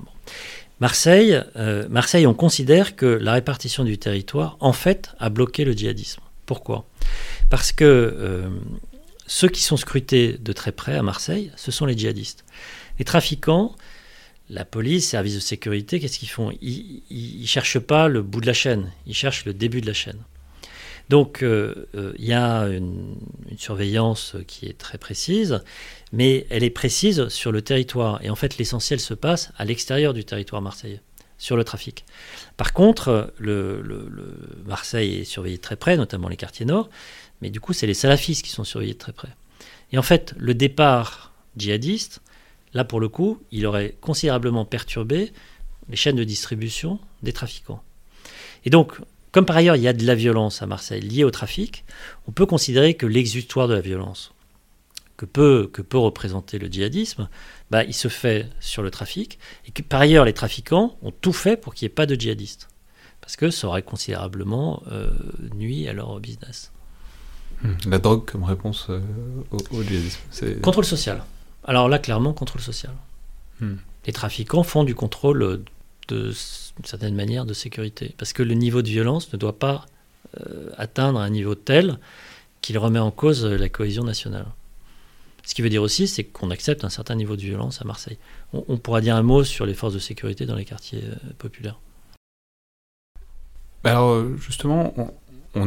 Marseille, Marseille, on considère que la répartition du territoire, en fait, a bloqué le djihadisme. Pourquoi? Parce que ceux qui sont scrutés de très près à Marseille, ce sont les djihadistes. Les trafiquants, la police, services de sécurité, qu'est-ce qu'ils font? Ils ne cherchent pas le bout de la chaîne, ils cherchent le début de la chaîne. Donc euh, euh, il y a une, surveillance qui est très précise, mais elle est précise sur le territoire. Et en fait, l'essentiel se passe à l'extérieur du territoire marseillais, sur le trafic. Par contre, le, Marseille est surveillé de très près, notamment les quartiers nord, mais du coup, c'est les salafistes qui sont surveillés de très près. Et en fait, le départ djihadiste, là pour le coup, il aurait considérablement perturbé les chaînes de distribution des trafiquants. Et donc, comme par ailleurs il y a de la violence à Marseille liée au trafic, on peut considérer que l'exutoire de la violence que peut, que peut représenter le djihadisme, bah, il se fait sur le trafic, et que par ailleurs les trafiquants ont tout fait pour qu'il n'y ait pas de djihadistes, parce que ça aurait considérablement euh, nuit à leur business. Hmm. La drogue comme réponse euh, au, djihadisme Contrôle social. Alors là, clairement, contrôle social. Hmm. Les trafiquants font du contrôle de d'une certaine manière de sécurité. Parce que le niveau de violence ne doit pas euh, atteindre un niveau tel qu'il remet en cause la cohésion nationale. Ce qui veut dire aussi, c'est qu'on accepte un certain niveau de violence à Marseille. On, pourra dire un mot sur les forces de sécurité dans les quartiers euh, populaires. Alors euh, justement, on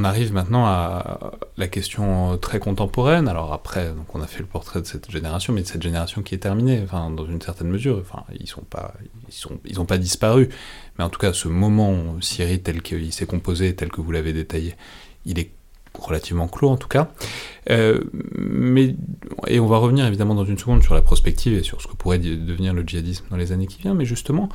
arrive maintenant à la question très contemporaine. Alors après, donc on a fait le portrait de cette génération, mais de cette génération qui est terminée, enfin, dans une certaine mesure. Enfin, ils sont pas, ils sont, ils pas disparu, mais en tout cas, ce moment Syrie tel qu'il s'est composé, tel que vous l'avez détaillé, il est relativement clos en tout cas. Euh, mais, et on va revenir évidemment dans une seconde sur la prospective et sur ce que pourrait devenir le djihadisme dans les années qui viennent, mais justement,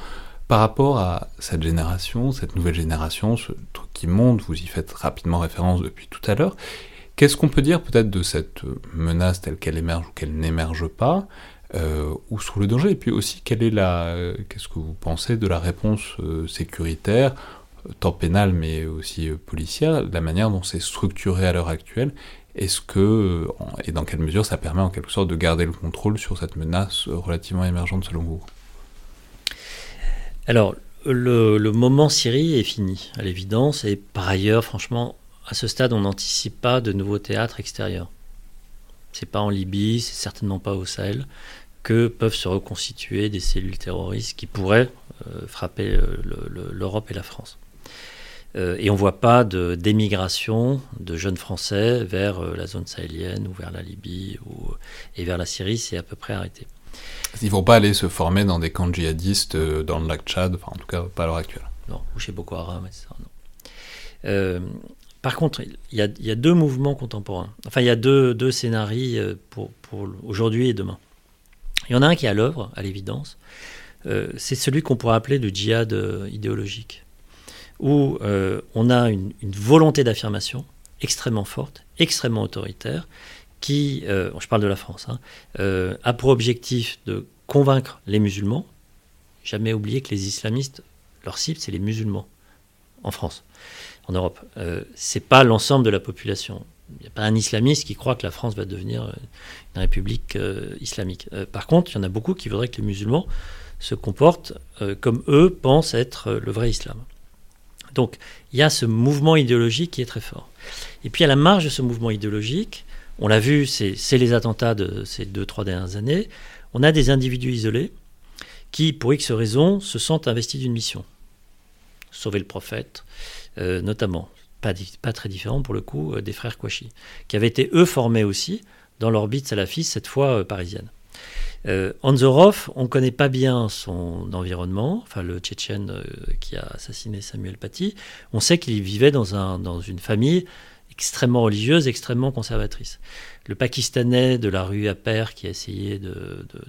par rapport à cette génération, cette nouvelle génération, ce truc qui monte, vous y faites rapidement référence depuis tout à l'heure, qu'est-ce qu'on peut dire peut-être de cette menace telle qu'elle émerge ou qu'elle n'émerge pas euh, où se trouve le danger? Et puis aussi, quelle est la, euh, qu'est-ce que vous pensez de la réponse euh, sécuritaire, tant pénale mais aussi policière, la manière dont c'est structuré à l'heure actuelle? Est-ce et dans quelle mesure ça permet en quelque sorte de garder le contrôle sur cette menace relativement émergente selon vous? Alors, le, moment Syrie est fini, à l'évidence, et par ailleurs, franchement, à ce stade, on n'anticipe pas de nouveaux théâtres extérieurs. C'est pas en Libye, c'est certainement pas au Sahel que peuvent se reconstituer des cellules terroristes qui pourraient euh, frapper euh, l'Europe et la France. Euh, et on ne voit pas d'émigration de, jeunes Français vers la zone sahélienne ou vers la Libye et vers la Syrie, c'est à peu près arrêté. Ils ne vont pas aller se former dans des camps djihadistes euh, dans le lac Tchad, enfin en tout cas pas à l'heure actuelle. Non, ou chez Boko Haram, etc. Euh, par contre, il y, a, deux mouvements contemporains. Enfin, il y a deux, deux scénarios euh, pour, aujourd'hui et demain. Il y en a un qui est à l'œuvre, à l'évidence. c'est celui qu'on pourrait appeler le djihad idéologique, où on a une volonté d'affirmation extrêmement forte, extrêmement autoritaire, qui, euh, je parle de la France, hein, euh, a pour objectif de convaincre les musulmans. Jamais oublier que les islamistes, leur cible, c'est les musulmans en France, en Europe. Euh, c'est pas l'ensemble de la population. Il n'y a pas un islamiste qui croit que la France va devenir une république islamique. par contre, il y en a beaucoup qui voudraient que les musulmans se comportent comme eux pensent être le vrai islam. Donc, il y a ce mouvement idéologique qui est très fort. Et puis, à la marge de ce mouvement idéologique, on l'a vu, c'est les attentats de ces deux, trois dernières années. On a des individus isolés qui, pour X raisons, se sentent investis d'une mission. Sauver le prophète, euh, notamment. Pas, très différent pour le coup euh, des frères Kouachi, qui avaient été eux formés aussi dans l'orbite salafiste, cette fois euh, parisienne. Anzorov, on ne connaît pas bien son environnement, enfin le Tchétchène qui a assassiné Samuel Paty. On sait qu'il vivait dans une famille extrêmement religieuse, extrêmement conservatrice. Le Pakistanais de la rue Aper qui a essayé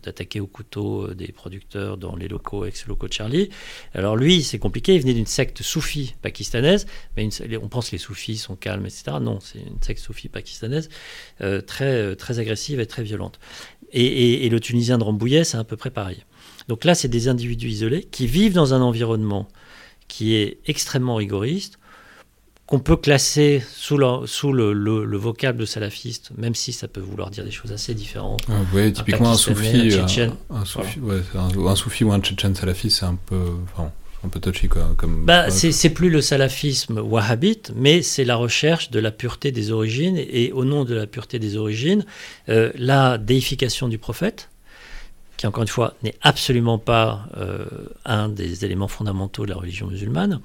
d'attaquer au couteau euh, des producteurs dans les locaux, ex-locaux de Charlie. Alors lui, c'est compliqué, il venait d'une secte soufie pakistanaise, mais on pense que les soufis sont calmes, etc. Non, c'est une secte soufie pakistanaise euh, très, euh, très agressive et très violente. Et, et le Tunisien de Rambouillet, c'est à peu près pareil. Donc là, c'est des individus isolés qui vivent dans un environnement qui est extrêmement rigoriste, qu'on peut classer sous, le, sous le, le, vocable de salafiste, même si ça peut vouloir dire des choses assez différentes. Ah, oui, typiquement un, soufi, un, un, soufi ouais, un, soufi ou un tchétchène salafiste, c'est un peu, enfin, un peu touchy quoi, comme. Bah, c'est plus le salafisme wahhabite, mais c'est la recherche de la pureté des origines et au nom de la pureté des origines, euh, la déification du prophète qui encore une fois n'est absolument pas euh, un des éléments fondamentaux de la religion musulmane.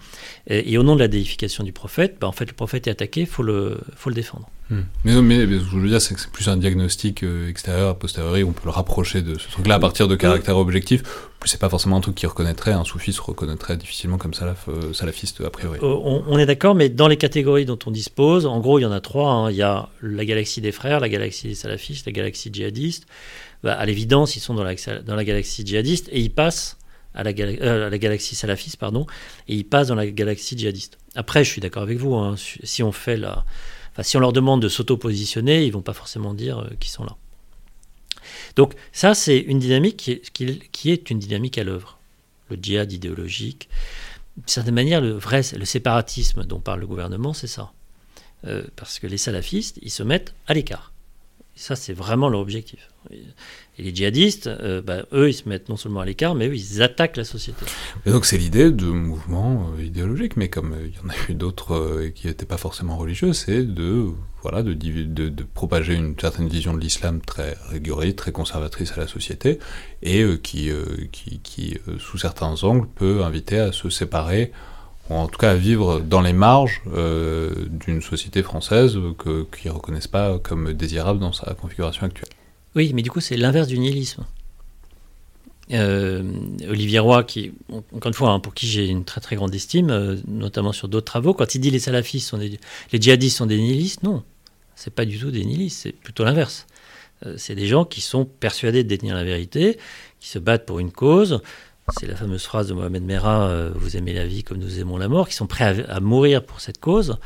Et, au nom de la déification du prophète, bah, en fait, le prophète est attaqué, il faut le, faut le défendre. Hmm. Mais, mais, ce que je veux dire, c'est que c'est plus un diagnostic euh, extérieur, a posteriori, on peut le rapprocher de ce truc-là à partir de caractères objectifs. C'est pas forcément un truc qui reconnaîtrait, un soufi se reconnaîtrait difficilement comme salaf, euh, salafiste a priori. On, est d'accord, mais dans les catégories dont on dispose, en gros, il y en a trois. Hein. Il y a la galaxie des frères, la galaxie des salafistes, la galaxie djihadiste. À l'évidence, ils sont dans la, dans la galaxie djihadiste et ils passent à la, euh, la, galaxie salafiste, pardon, et ils passent dans la galaxie djihadiste. Après, je suis d'accord avec vous, hein, si on fait si on leur demande de s'auto-positionner, ils vont pas forcément dire euh, qu'ils sont là. Donc ça, c'est une dynamique qui est, qui, est, une dynamique à l'œuvre. Le djihad idéologique, d'une certaine manière, le vrai, le séparatisme dont parle le gouvernement, c'est ça. Euh, parce que les salafistes, ils se mettent à l'écart. Ça, c'est vraiment leur objectif. Et les djihadistes, euh, bah, eux, ils se mettent non seulement à l'écart, mais eux, ils attaquent la société. Donc c'est l'idée de mouvements euh, idéologiques, mais comme euh, il y en a eu d'autres qui n'étaient pas forcément religieux, c'est de, voilà, de, de, propager une certaine vision de l'islam très rigoriste, très conservatrice à la société, et qui, qui, qui sous certains angles, peut inviter à se séparer en tout cas à vivre dans les marges d'une société française que, qui ne reconnaissent pas comme désirable dans sa configuration actuelle. Oui, mais du coup, c'est l'inverse du nihilisme. Euh, Olivier Roy, qui, encore une fois, hein, pour qui j'ai une très très grande estime, euh, notamment sur d'autres travaux, quand il dit les salafistes sont des, les djihadistes sont des nihilistes, non, c'est pas du tout des nihilistes, c'est plutôt l'inverse. Euh, c'est des gens qui sont persuadés de détenir la vérité, qui se battent pour une cause. C'est la fameuse phrase de Mohamed Merah Vous aimez la vie comme nous aimons la mort, qui sont prêts à mourir pour cette cause.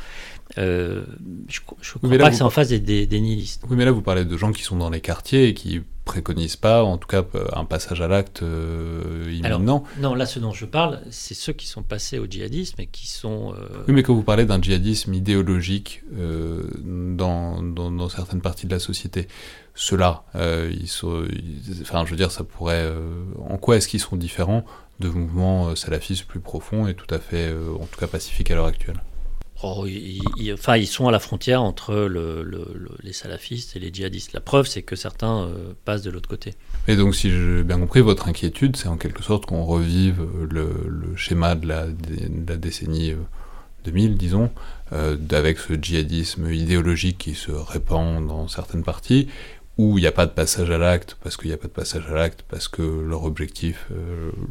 Euh, je ne crois pas que c'est en face des, nihilistes. Oui, mais là, vous parlez de gens qui sont dans les quartiers et qui préconisent pas, en tout cas, un passage à l'acte euh, imminent. non, là, ce dont je parle, c'est ceux qui sont passés au djihadisme et qui sont... Euh, oui, mais quand vous parlez d'un djihadisme idéologique dans, dans, certaines parties de la société, ceux-là, ils sont... enfin, je veux dire, ça pourrait... en quoi est-ce qu'ils sont différents de mouvements salafistes plus profonds et tout à fait, en tout cas, pacifiques à l'heure actuelle? Oh, ils, enfin, ils sont à la frontière entre le, les salafistes et les djihadistes. La preuve, c'est que certains euh, passent de l'autre côté. Et donc, si j'ai bien compris, votre inquiétude, c'est en quelque sorte qu'on revive le, schéma de la, de la, décennie 2000, euh, disons, euh, avec ce djihadisme idéologique qui se répand dans certaines parties, où il n'y a pas de passage à l'acte, parce qu'il n'y a pas de passage à l'acte, parce que leur objectif,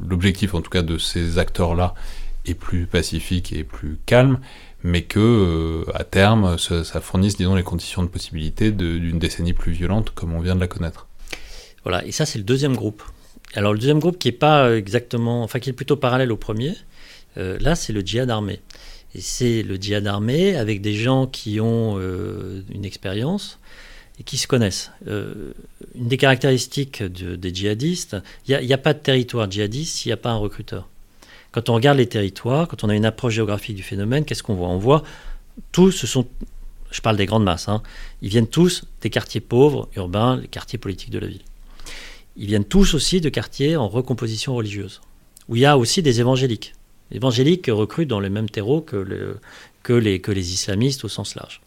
l'objectif en tout cas de ces acteurs-là, est plus pacifique et plus calme, mais que euh, à terme, ça, fournisse, disons, les conditions de possibilité d'une décennie plus violente, comme on vient de la connaître. Voilà, et ça, c'est le deuxième groupe. Alors, le deuxième groupe qui est pas exactement, enfin, qui est plutôt parallèle au premier, euh, là, c'est le djihad armé. Et c'est le djihad armé avec des gens qui ont euh, une expérience et qui se connaissent. une des caractéristiques des djihadistes, il n'y a, a, pas de territoire djihadiste s'il n'y a pas un recruteur. Quand on regarde les territoires, quand on a une approche géographique du phénomène, qu'est-ce qu'on voit? On voit tous, ce sont, je parle des grandes masses, hein, ils viennent tous des quartiers pauvres, urbains, les quartiers politiques de la ville. Ils viennent tous aussi de quartiers en recomposition religieuse, où il y a aussi des évangéliques. Évangéliques recrutent dans le même terreau que, les, les islamistes au sens large.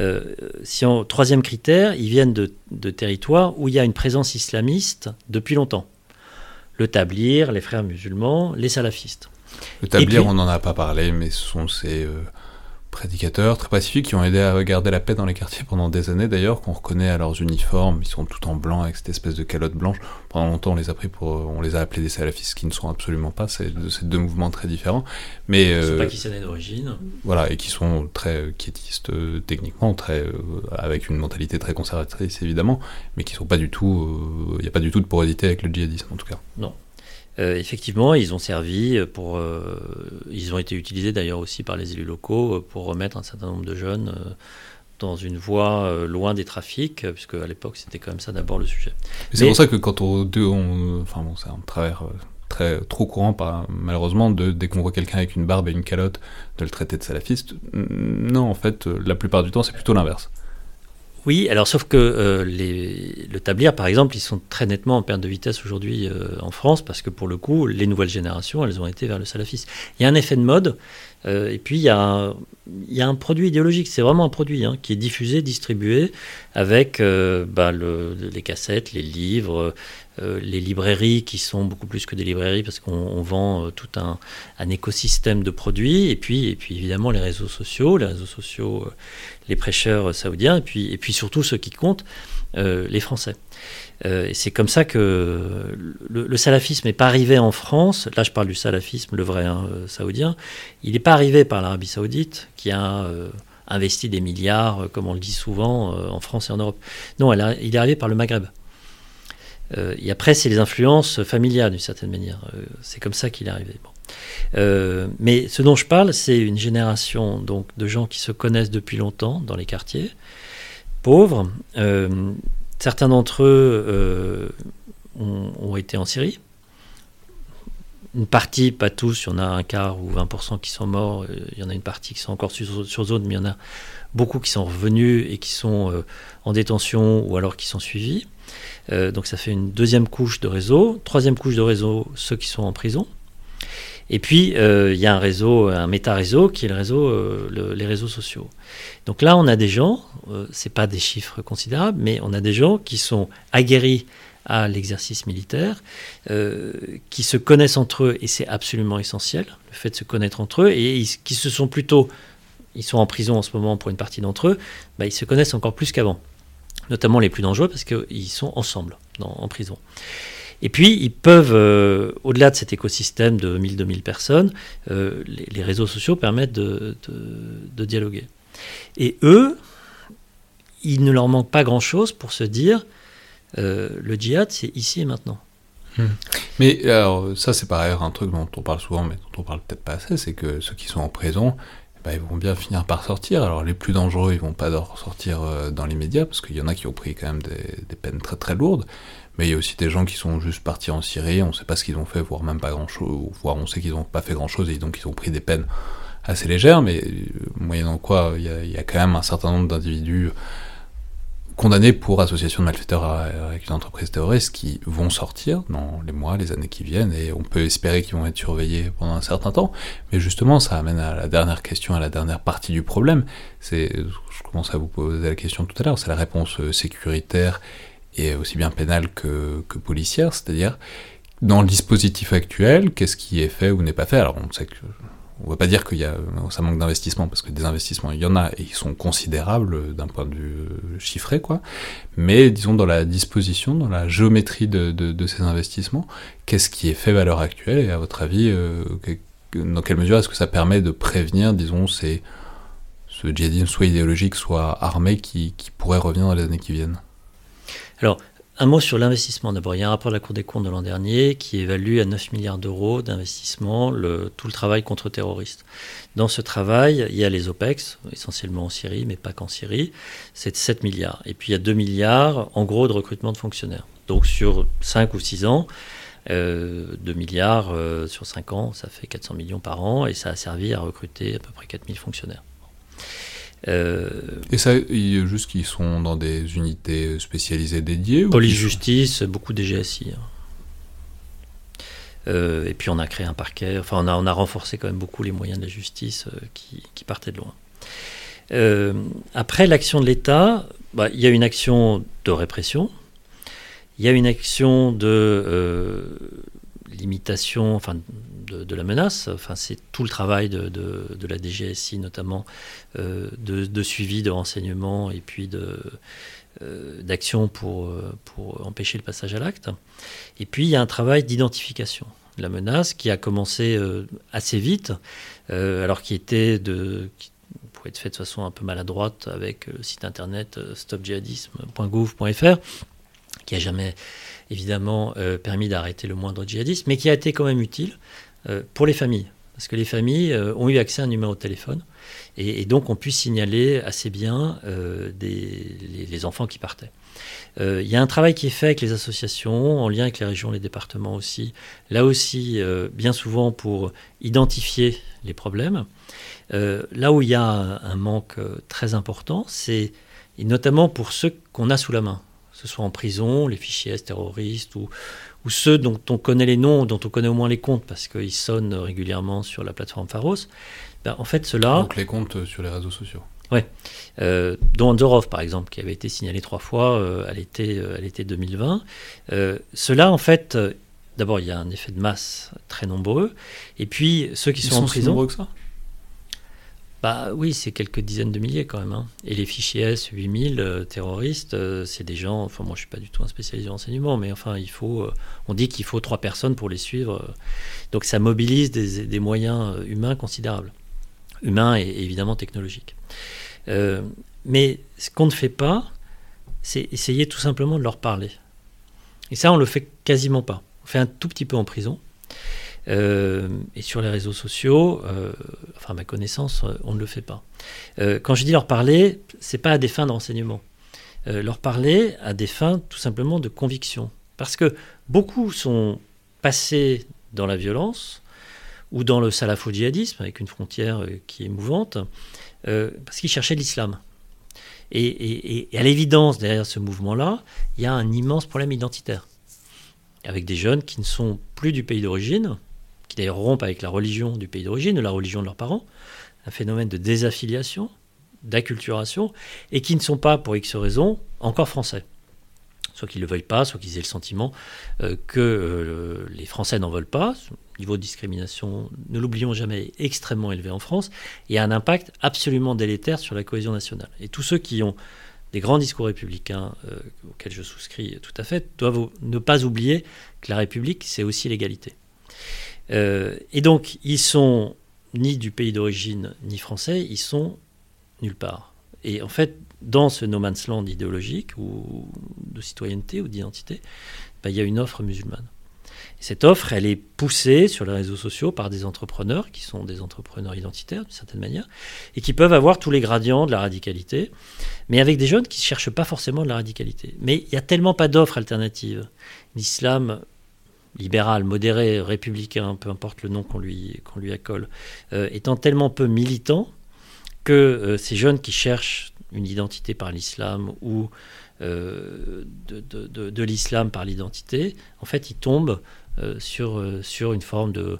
Euh, si troisième critère, ils viennent de, de territoires où il y a une présence islamiste depuis longtemps le Tablir, les frères musulmans, les salafistes. Le Tablir, on n'en a pas parlé, mais ce sont ces, euh, prédicateurs très pacifiques qui ont aidé à garder la paix dans les quartiers pendant des années d'ailleurs, qu'on reconnaît à leurs uniformes, ils sont tout en blanc avec cette espèce de calotte blanche. Pendant longtemps on les a pris pour, on les a appelés des salafistes, qui ne sont absolument pas, c'est deux mouvements très différents. Mais ils ne sont pas qui d'origine. Voilà, et qui sont très quiétistes techniquement, très avec une mentalité très conservatrice évidemment, mais qui sont pas du tout, il n'y a pas du tout de porosité avec le djihadisme en tout cas. Non. Euh, effectivement, ils ont servi pour. Euh, ils ont été utilisés d'ailleurs aussi par les élus locaux euh, pour remettre un certain nombre de jeunes dans une voie loin des trafics, puisque à l'époque c'était quand même ça d'abord le sujet. C'est pour ça que quand on, on enfin bon, c'est un travers très trop courant, pas, malheureusement, de dès qu'on voit quelqu'un avec une barbe et une calotte, de le traiter de salafiste. Non, en fait, la plupart du temps, c'est plutôt l'inverse. Oui, alors sauf que euh, les, le tablier, par exemple, ils sont très nettement en perte de vitesse aujourd'hui euh, en France parce que pour le coup, les nouvelles générations, elles ont été vers le salafisme. Il y a un effet de mode euh, et puis il y, a un, produit idéologique, c'est vraiment un produit hein, qui est diffusé, distribué avec bah, le, les cassettes, les livres, euh, les librairies qui sont beaucoup plus que des librairies parce qu'on vend euh, tout un, écosystème de produits. Et puis, et puis évidemment les réseaux sociaux, les réseaux sociaux, euh, les prêcheurs saoudiens. Et puis, et puis surtout ceux qui comptent, les Français. Et c'est comme ça que le, salafisme n'est pas arrivé en France, là je parle du salafisme, le vrai hein, saoudien, il n'est pas arrivé par l'Arabie saoudite qui a investi des milliards, comme on le dit souvent, en France et en Europe. Non, il est arrivé par le Maghreb. Euh, et après, c'est les influences familiales, d'une certaine manière. Euh, c'est comme ça qu'il est arrivé. Euh, mais ce dont je parle, c'est une génération donc, de gens qui se connaissent depuis longtemps dans les quartiers, pauvres. Certains d'entre eux ont, été en Syrie. Une partie, pas tous, il y en a un quart ou 20% qui sont morts, il y en a une partie qui sont encore sur, zone, mais il y en a beaucoup qui sont revenus et qui sont en détention ou alors qui sont suivis. Euh, donc ça fait une deuxième couche de réseau. Troisième couche de réseau, ceux qui sont en prison. Et puis, euh, il y a un réseau, un méta-réseau qui est le réseau, euh, les réseaux sociaux. Donc là, on a des gens, c'est pas des chiffres considérables, mais on a des gens qui sont aguerris à l'exercice militaire, qui se connaissent entre eux, et c'est absolument essentiel, le fait de se connaître entre eux, et qui se sont plutôt, ils sont en prison en ce moment pour une partie d'entre eux, bah, ils se connaissent encore plus qu'avant notamment les plus dangereux, parce qu'ils sont ensemble en prison. Et puis, ils peuvent, euh, au-delà de cet écosystème de 1000-2000 personnes, euh, les, réseaux sociaux permettent de, dialoguer. Et eux, il ne leur manque pas grand-chose pour se dire, euh, le djihad, c'est ici et maintenant. Hmm. Mais alors, ça, c'est pareil, un truc dont on parle souvent, mais dont on parle peut-être pas assez, c'est que ceux qui sont en prison, bah, ils vont bien finir par sortir. Alors les plus dangereux, ils vont pas sortir dans les médias, parce qu'il y en a qui ont pris quand même des, peines très très lourdes. Il y a aussi des gens qui sont juste partis en Syrie, on ne sait pas ce qu'ils ont fait, voire même pas grand chose, voire on sait qu'ils n'ont pas fait grand chose et donc ils ont pris des peines assez légères, mais euh, moyennant quoi, il y, a quand même un certain nombre d'individus condamnés pour association de malfaiteurs avec une entreprise terroriste qui vont sortir dans les mois, les années qui viennent, et on peut espérer qu'ils vont être surveillés pendant un certain temps. Mais justement, ça amène à la dernière question, à la dernière partie du problème. C'est, je commence à vous poser la question tout à l'heure, c'est la réponse euh, sécuritaire et aussi bien pénale que, policière, c'est-à-dire dans le dispositif actuel, qu'est-ce qui est fait ou n'est pas fait? Alors on sait que on va pas dire que y a, ça manque d'investissement, parce que des investissements, il y en a, et ils sont considérables d'un point de vue euh, chiffré, quoi. Mais disons, dans la disposition, dans la géométrie de, ces investissements, qu'est-ce qui est fait à l'heure actuelle, et à votre avis, euh, dans quelle mesure est-ce que ça permet de prévenir, disons, ces, ce djihadisme soit idéologique, soit armé, qui pourrait revenir dans les années qui viennent? Alors, un mot sur l'investissement d'abord. Il y a un rapport de la Cour des comptes de l'an dernier qui évalue à 9 milliards d'euros d'investissement tout le travail contre terroristes. Dans ce travail, il y a les OPEX, essentiellement en Syrie, mais pas qu'en Syrie, c'est 7 milliards. Et puis il y a 2 milliards en gros de recrutement de fonctionnaires. Donc sur 5 ou 6 ans, 2 euh, milliards euh, sur 5 ans, ça fait 400 millions par an et ça a servi à recruter à peu près 4000 fonctionnaires. Euh, et ça, juste qu'ils sont dans des unités spécialisées dédiées Police-justice, beaucoup des GSI. Hein. Euh, et puis on a créé un parquet, enfin on a, on a renforcé quand même beaucoup les moyens de la justice euh, qui, qui, partaient de loin. après l'action de l'État, bah, il y a une action de répression, il y a une action de limitation, enfin de, la menace. C'est tout le travail de, de, la DGSI notamment, de, suivi, de renseignement et puis de d'action pour, pour empêcher le passage à l'acte. Et puis il y a un travail d'identification de la menace qui a commencé assez vite, alors qui était de, pouvait être fait de façon un peu maladroite avec le site internet stopjihadisme.gouv.fr, qui a jamais évidemment euh, permis d'arrêter le moindre djihadisme, mais qui a été quand même utile euh, pour les familles. Parce que les familles euh, ont eu accès à un numéro de téléphone et, donc ont pu signaler assez bien des, les, enfants qui partaient. Il y a un travail qui est fait avec les associations, en lien avec les régions, les départements aussi, là aussi, bien souvent pour identifier les problèmes. là où il y a un manque très important, c'est notamment pour ceux qu'on a sous la main ce soit en prison, les fichiers S terroristes ou, ou ceux dont on connaît les noms, dont on connaît au moins les comptes parce qu'ils sonnent régulièrement sur la plateforme Pharos, ben, en fait cela... Donc les comptes sur les réseaux sociaux. Oui, euh, dont Andorov par exemple, qui avait été signalé trois fois euh, à l'été 2020. Euh, cela en fait, d'abord il y a un effet de masse très nombreux, et puis ceux qui sont, en prison... nombreux que ça? Bah oui, c'est quelques dizaines de milliers quand même. Hein. Et les fichiers S, 8000 euh, terroristes, euh, c'est des gens. Enfin, moi, je suis pas du tout un spécialiste du renseignement, mais enfin, il faut. Euh, on dit qu'il faut trois personnes pour les suivre. donc, ça mobilise des, moyens humains considérables, humains et, évidemment technologiques. mais ce qu'on ne fait pas, c'est essayer tout simplement de leur parler. Et ça, on le fait quasiment pas. On fait un tout petit peu en prison. Euh, et sur les réseaux sociaux, euh, enfin à ma connaissance, euh, on ne le fait pas. quand je dis leur parler, c'est pas à des fins de renseignement. leur parler à des fins tout simplement de conviction. Parce que beaucoup sont passés dans la violence ou dans le salafo-djihadisme, avec une frontière qui est mouvante, parce qu'ils cherchaient l'islam. et, à l'évidence, derrière ce mouvement-là, il y a un immense problème identitaire avec des jeunes qui ne sont plus du pays d'origine, qui d'ailleurs rompent avec la religion du pays d'origine, la religion de leurs parents, un phénomène de désaffiliation, d'acculturation, et qui ne sont pas, pour X raisons, encore français. Soit qu'ils ne le veuillent pas, soit qu'ils aient le sentiment euh, que euh, les Français n'en veulent pas. Le niveau de discrimination, ne l'oublions jamais, est extrêmement élevé en France et a un impact absolument délétère sur la cohésion nationale. Et tous ceux qui ont des grands discours républicains euh, auxquels je souscris tout à fait doivent ne pas oublier que la République, c'est aussi l'égalité. Euh, et donc, ils sont ni du pays d'origine ni français, ils sont nulle part. Et en fait, dans ce no man's land idéologique ou de citoyenneté ou d'identité, bah, il y a une offre musulmane. Et cette offre, elle est poussée sur les réseaux sociaux par des entrepreneurs qui sont des entrepreneurs identitaires d'une certaine manière et qui peuvent avoir tous les gradients de la radicalité, mais avec des jeunes qui ne cherchent pas forcément de la radicalité. Mais il n'y a tellement pas d'offres alternatives. L'islam libéral, modéré, républicain, peu importe le nom qu'on lui, accole, euh, étant tellement peu militant que euh, ces jeunes qui cherchent une identité par l'islam ou euh, de, l'islam par l'identité, en fait, ils tombent sur une forme de,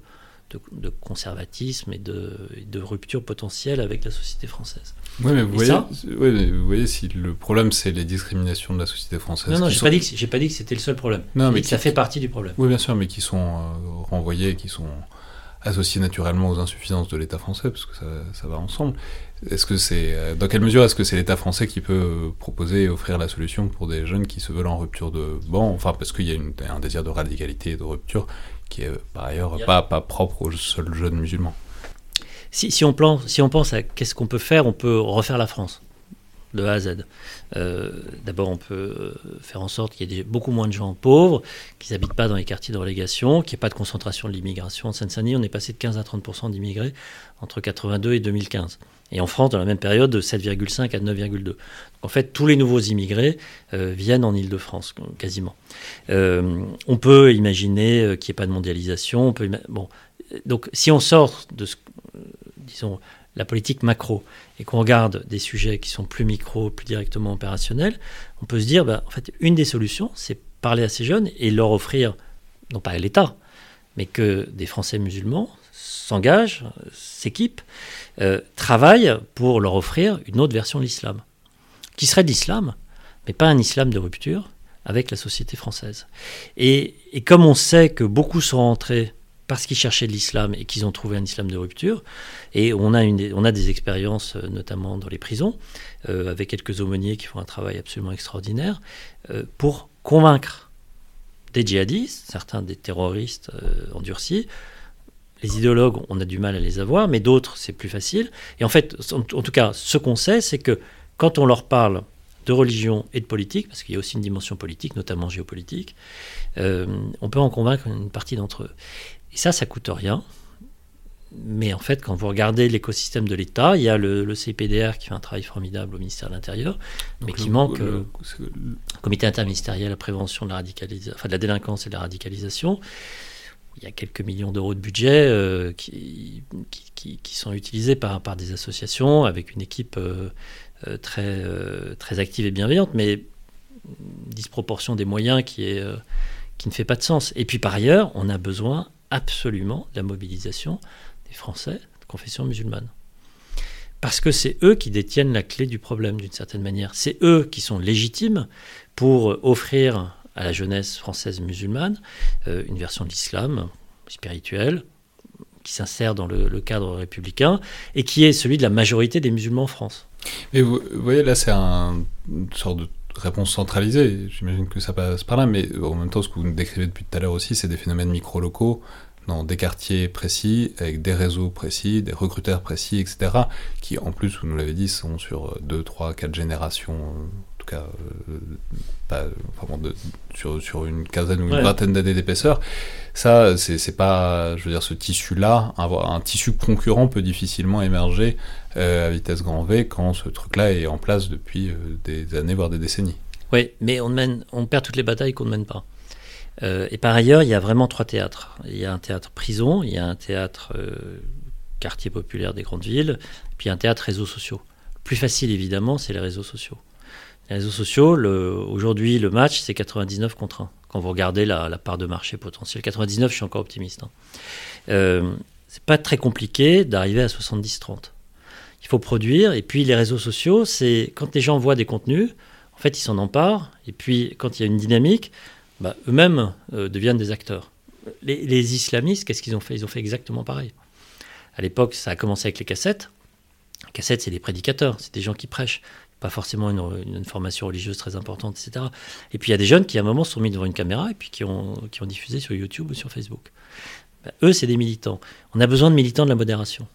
de, conservatisme et de, de, rupture potentielle avec la société française. Oui, mais vous, voyez, vous voyez, si le problème c'est les discriminations de la société française. Non, non, j'ai pas, pas dit que c'était le seul problème. Non, mais ça fait partie du problème. Oui, bien sûr, mais qui sont euh, renvoyés, qui sont associés naturellement aux insuffisances de l'État français, parce que ça, ça va ensemble. Est-ce que c'est euh, dans quelle mesure est-ce que c'est l'État français qui peut euh, proposer et offrir la solution pour des jeunes qui se veulent en rupture de banc, enfin parce qu'il y a un désir de radicalité et de rupture qui est par ailleurs pas, pas propre aux seuls jeunes musulmans. Si, si, on, plan, si on pense à qu'est-ce qu'on peut faire, on peut refaire la France de A à Z. Euh, d'abord, on peut faire en sorte qu'il y ait beaucoup moins de gens pauvres, qu'ils n'habitent pas dans les quartiers de relégation, qu'il n'y ait pas de concentration de l'immigration. En Seine-Saint-Denis, on est passé de 15 à 30 d'immigrés entre 82 et 2015. Et en France, dans la même période, de 7,5 à 9,2. En fait, tous les nouveaux immigrés euh, viennent en Ile-de-France, quasiment. Euh, on peut imaginer qu'il n'y ait pas de mondialisation. On peut bon, donc, si on sort de, ce, disons, la politique macro et qu'on regarde des sujets qui sont plus micro, plus directement opérationnels, on peut se dire, bah, en fait, une des solutions, c'est parler à ces jeunes et leur offrir, non pas à l'État, mais que des Français musulmans s'engagent, s'équipent, euh, travaillent pour leur offrir une autre version de l'islam, qui serait l'islam, mais pas un islam de rupture avec la société française. Et, comme on sait que beaucoup sont rentrés parce qu'ils cherchaient de l'islam et qu'ils ont trouvé un islam de rupture. Et on a, une, on des expériences, euh, notamment dans les prisons, euh, avec quelques aumôniers qui font un travail absolument extraordinaire, euh, pour convaincre des djihadistes, certains des terroristes endurcis. Les idéologues, on a du mal à les avoir, mais d'autres, c'est plus facile. Et en fait, en tout cas, ce qu'on sait, c'est que quand on leur parle de religion et de politique, parce qu'il y a aussi une dimension politique, notamment géopolitique, on peut en convaincre une partie d'entre eux. Et ça, ça coûte rien. Mais en fait, quand vous regardez l'écosystème de l'État, il y a le, CPDR qui fait un travail formidable au ministère de l'Intérieur, mais qui manque le, euh, comité interministériel à la prévention de la, radicalisation, enfin, de la délinquance et de la radicalisation. Il y a quelques millions d'euros de budget euh, qui, qui, qui, sont utilisés par, par des associations avec une équipe euh, très, très active et bienveillante, mais disproportion des moyens qui, est, qui ne fait pas de sens. Et puis par ailleurs, on a besoin absolument la mobilisation des Français de confession musulmane. Parce que c'est eux qui détiennent la clé du problème d'une certaine manière. C'est eux qui sont légitimes pour offrir à la jeunesse française musulmane euh, une version de l'islam spirituel qui s'insère dans le, cadre républicain et qui est celui de la majorité des musulmans en France. Mais vous, voyez, là, c'est un, une sorte de réponse centralisée. J'imagine que ça passe par là, mais en même temps, ce que vous nous décrivez depuis tout à l'heure aussi, c'est des phénomènes micro-locaux dans des quartiers précis, avec des réseaux précis, des recruteurs précis, etc., qui en plus, vous nous l'avez dit, sont sur 2, 3, 4 générations, en tout cas, euh, pas, enfin de, sur, sur, une quinzaine ou une vingtaine d'années d'épaisseur. Ça, c'est pas, je veux dire, ce tissu-là, un, un, tissu concurrent peut difficilement émerger euh, à vitesse grand V quand ce truc-là est en place depuis euh, des années, voire des décennies. Oui, mais on, mène, on perd toutes les batailles qu'on ne mène pas. Euh, et par ailleurs, il y a vraiment trois théâtres. Il y a un théâtre prison, il y a un théâtre euh, quartier populaire des grandes villes, puis un théâtre réseaux sociaux. Le plus facile, évidemment, c'est les réseaux sociaux. Les réseaux sociaux, aujourd'hui, le match, c'est 99 contre 1. Quand vous regardez la, part de marché potentielle. 99, je suis encore optimiste. Hein. Euh, c'est pas très compliqué d'arriver à 70-30. Il faut produire, et puis les réseaux sociaux, c'est quand les gens voient des contenus, en fait, ils s'en emparent, et puis quand il y a une dynamique, bah, eux-mêmes euh, deviennent des acteurs. Les, islamistes, qu'est-ce qu'ils ont fait? Ils ont fait exactement pareil. À l'époque, ça a commencé avec les cassettes. Les cassettes, c'est des prédicateurs, c'est des gens qui prêchent, pas forcément une, formation religieuse très importante, etc. Et puis il y a des jeunes qui, à un moment, sont mis devant une caméra et puis qui ont, qui ont diffusé sur YouTube ou sur Facebook. Bah, eux, c'est des militants. On a besoin de militants de la modération.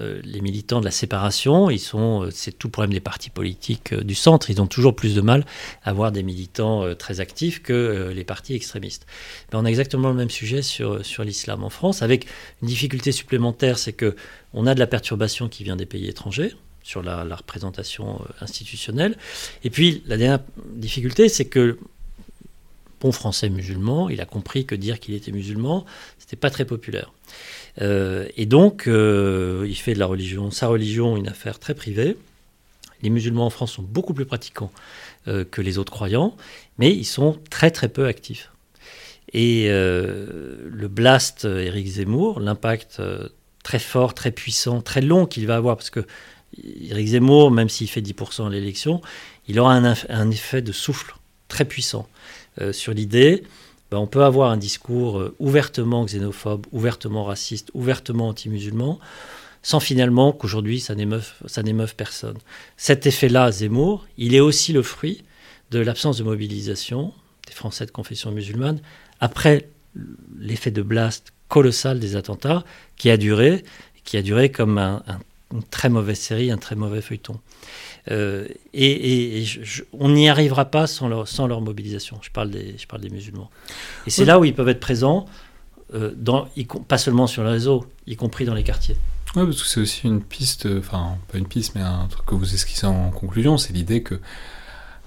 Euh, les militants de la séparation, ils sont, euh, c'est tout problème des partis politiques euh, du centre. Ils ont toujours plus de mal à avoir des militants très actifs que les partis extrémistes. Mais on a exactement le même sujet sur, sur l'islam en France, avec une difficulté supplémentaire, c'est que on a de la perturbation qui vient des pays étrangers sur la, représentation institutionnelle. Et puis la dernière difficulté, c'est que bon français musulman, il a compris que dire qu'il était musulman, c'était pas très populaire. Euh, et donc, euh, il fait de la religion, sa religion, une affaire très privée. Les musulmans en France sont beaucoup plus pratiquants euh, que les autres croyants, mais ils sont très très peu actifs. Et le blast Éric Zemmour, l'impact très fort, très puissant, très long qu'il va avoir, parce que Éric Zemmour, même s'il fait 10% à l'élection, il aura un, un, effet de souffle très puissant sur l'idée ben, on peut avoir un discours euh, ouvertement xénophobe, ouvertement raciste, ouvertement anti-musulman, sans finalement qu'aujourd'hui ça n'émeuve personne. Cet effet-là, Zemmour, il est aussi le fruit de l'absence de mobilisation des Français de confession musulmane après l'effet de blast colossal des attentats qui a duré, qui a duré comme une très mauvaise série, un très mauvais feuilleton. Euh, et, on n'y arrivera pas sans leur, sans leur mobilisation. Je parle des, je parle des musulmans. Et c'est là où ils peuvent être présents, euh, dans, pas seulement sur le réseau, y compris dans les quartiers. Oui, parce que c'est aussi une piste, enfin, pas une piste, mais un truc que vous esquissez en conclusion, c'est l'idée que euh,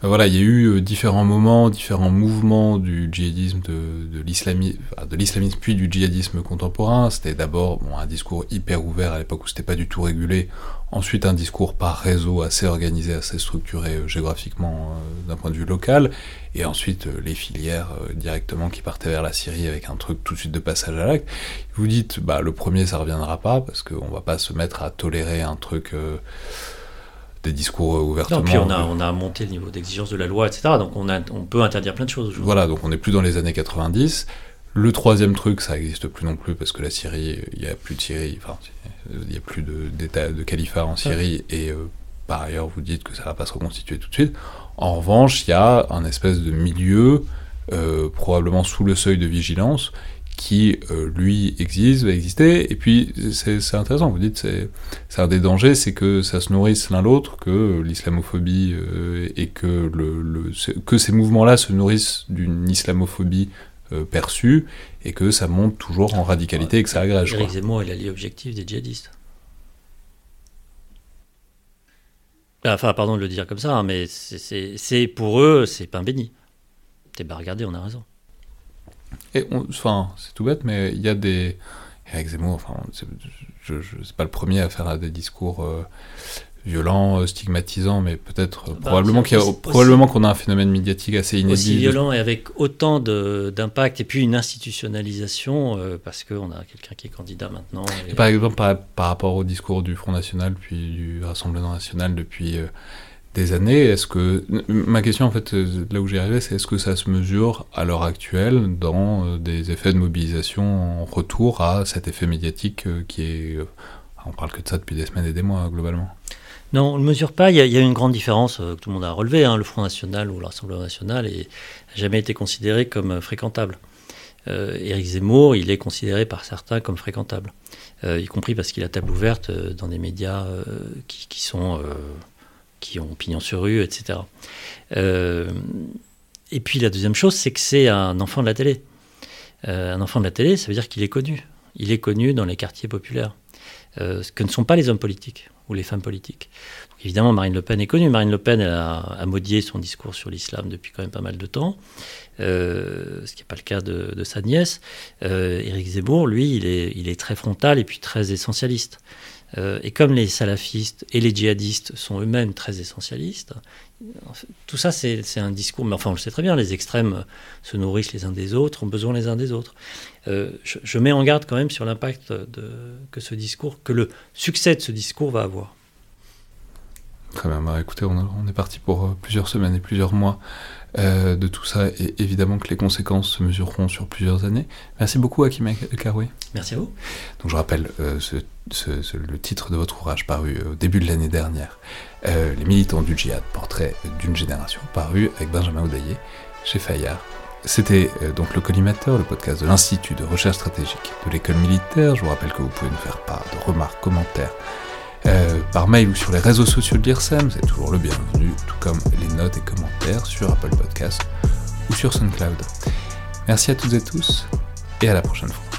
voilà, il y a eu euh, différents moments, différents mouvements du djihadisme, de, de l'islamisme, puis du djihadisme contemporain. C'était d'abord un discours hyper ouvert à l'époque où c'était pas du tout régulé. Ensuite, un discours par réseau assez organisé, assez structuré euh, géographiquement d'un point de vue local. Et ensuite, les filières directement qui partaient vers la Syrie avec un truc tout de suite de passage à l'acte. Vous dites, bah, le premier, ça reviendra pas parce qu'on va pas se mettre à tolérer un truc des discours ouvertement. Non, puis on a, on a monté le niveau d'exigence de la loi, etc. Donc on, a, on peut interdire plein de choses. Voilà, donc on n'est plus dans les années 90. Le troisième truc, ça n'existe plus non plus parce que la Syrie, il n'y a plus de Syrie, enfin, il n'y a plus d'état de, califat en Syrie et euh, par ailleurs vous dites que ça va pas se reconstituer tout de suite. En revanche, il y a un espèce de milieu, euh, probablement sous le seuil de vigilance, qui euh, lui existe, va exister. Et puis c'est intéressant, vous dites c'est un des dangers, c'est que ça se nourrisse l'un l'autre, que l'islamophobie et que le, que ces mouvements-là se nourrissent d'une islamophobie euh, perçu et que ça monte toujours en radicalité et que ça agrège. Éric Zemmour est l'allié objectif des djihadistes. Ah, enfin, pardon de le dire comme ça, hein, mais c'est pour eux, c'est pain béni. T'es pas regardé, on a raison. Et enfin, c'est tout bête, mais il y a des. Éric Zemmour, enfin, je, ne suis pas le premier à faire des discours euh, violent, euh, stigmatisant, mais peut-être euh, bah, probablement qu'il probablement qu'on a un phénomène médiatique assez inédit. Aussi violent et avec autant d'impact et puis une institutionnalisation euh, parce qu'on a quelqu'un qui est candidat maintenant. par exemple par, rapport au discours du Front National puis du Rassemblement National depuis des années, est-ce que ma question en fait là où j'y arrivais, c'est est-ce que ça se mesure à l'heure actuelle dans des effets de mobilisation en retour à cet effet médiatique qui est on parle que de ça depuis des semaines et des mois globalement? Non, on ne mesure pas. Il y, a, une grande différence euh, que tout le monde a relevée. Hein. Le Front National ou l'Assemblée nationale n'a jamais été considéré comme euh, fréquentable. Euh, Éric Zemmour, il est considéré par certains comme fréquentable, y compris parce qu'il a table ouverte dans des médias qui, sont, qui ont pignon sur rue, etc. et puis la deuxième chose, c'est que c'est un enfant de la télé. un enfant de la télé, ça veut dire qu'il est connu. Il est connu dans les quartiers populaires, ce que ne sont pas les hommes politiques ou les femmes politiques. évidemment, Marine Le Pen est connue. Marine Le Pen a, a, modié son discours sur l'islam depuis quand même pas mal de temps, euh, ce qui n'est pas le cas de, sa nièce. Euh, Éric Zemmour, lui, il est, il est très frontal et puis très essentialiste. Euh, et comme les salafistes et les djihadistes sont eux-mêmes très essentialistes, tout ça c'est un discours, mais enfin on le sait très bien, les extrêmes se nourrissent les uns des autres, ont besoin les uns des autres. Euh, je, mets en garde quand même sur l'impact que ce discours, que le succès de ce discours va avoir. Très bien, bah, écoutez, on, est parti pour euh, plusieurs semaines et plusieurs mois euh, de tout ça, et évidemment que les conséquences se mesureront sur plusieurs années. Merci beaucoup, Hakim Karoui. Merci à vous. Donc je rappelle le titre de votre ouvrage paru au début de l'année dernière, Les militants du djihad, portrait d'une génération, paru avec Benjamin Oudaillé chez Fayard. C'était euh, donc le collimateur, le podcast de l'Institut de recherche stratégique de l'école militaire. Je vous rappelle que vous pouvez nous faire part de remarques, commentaires euh, par mail ou sur les réseaux sociaux de l'IRSEM, c'est toujours le bienvenu, tout comme les notes et commentaires sur Apple Podcast ou sur SoundCloud. Merci à toutes et tous et à la prochaine fois.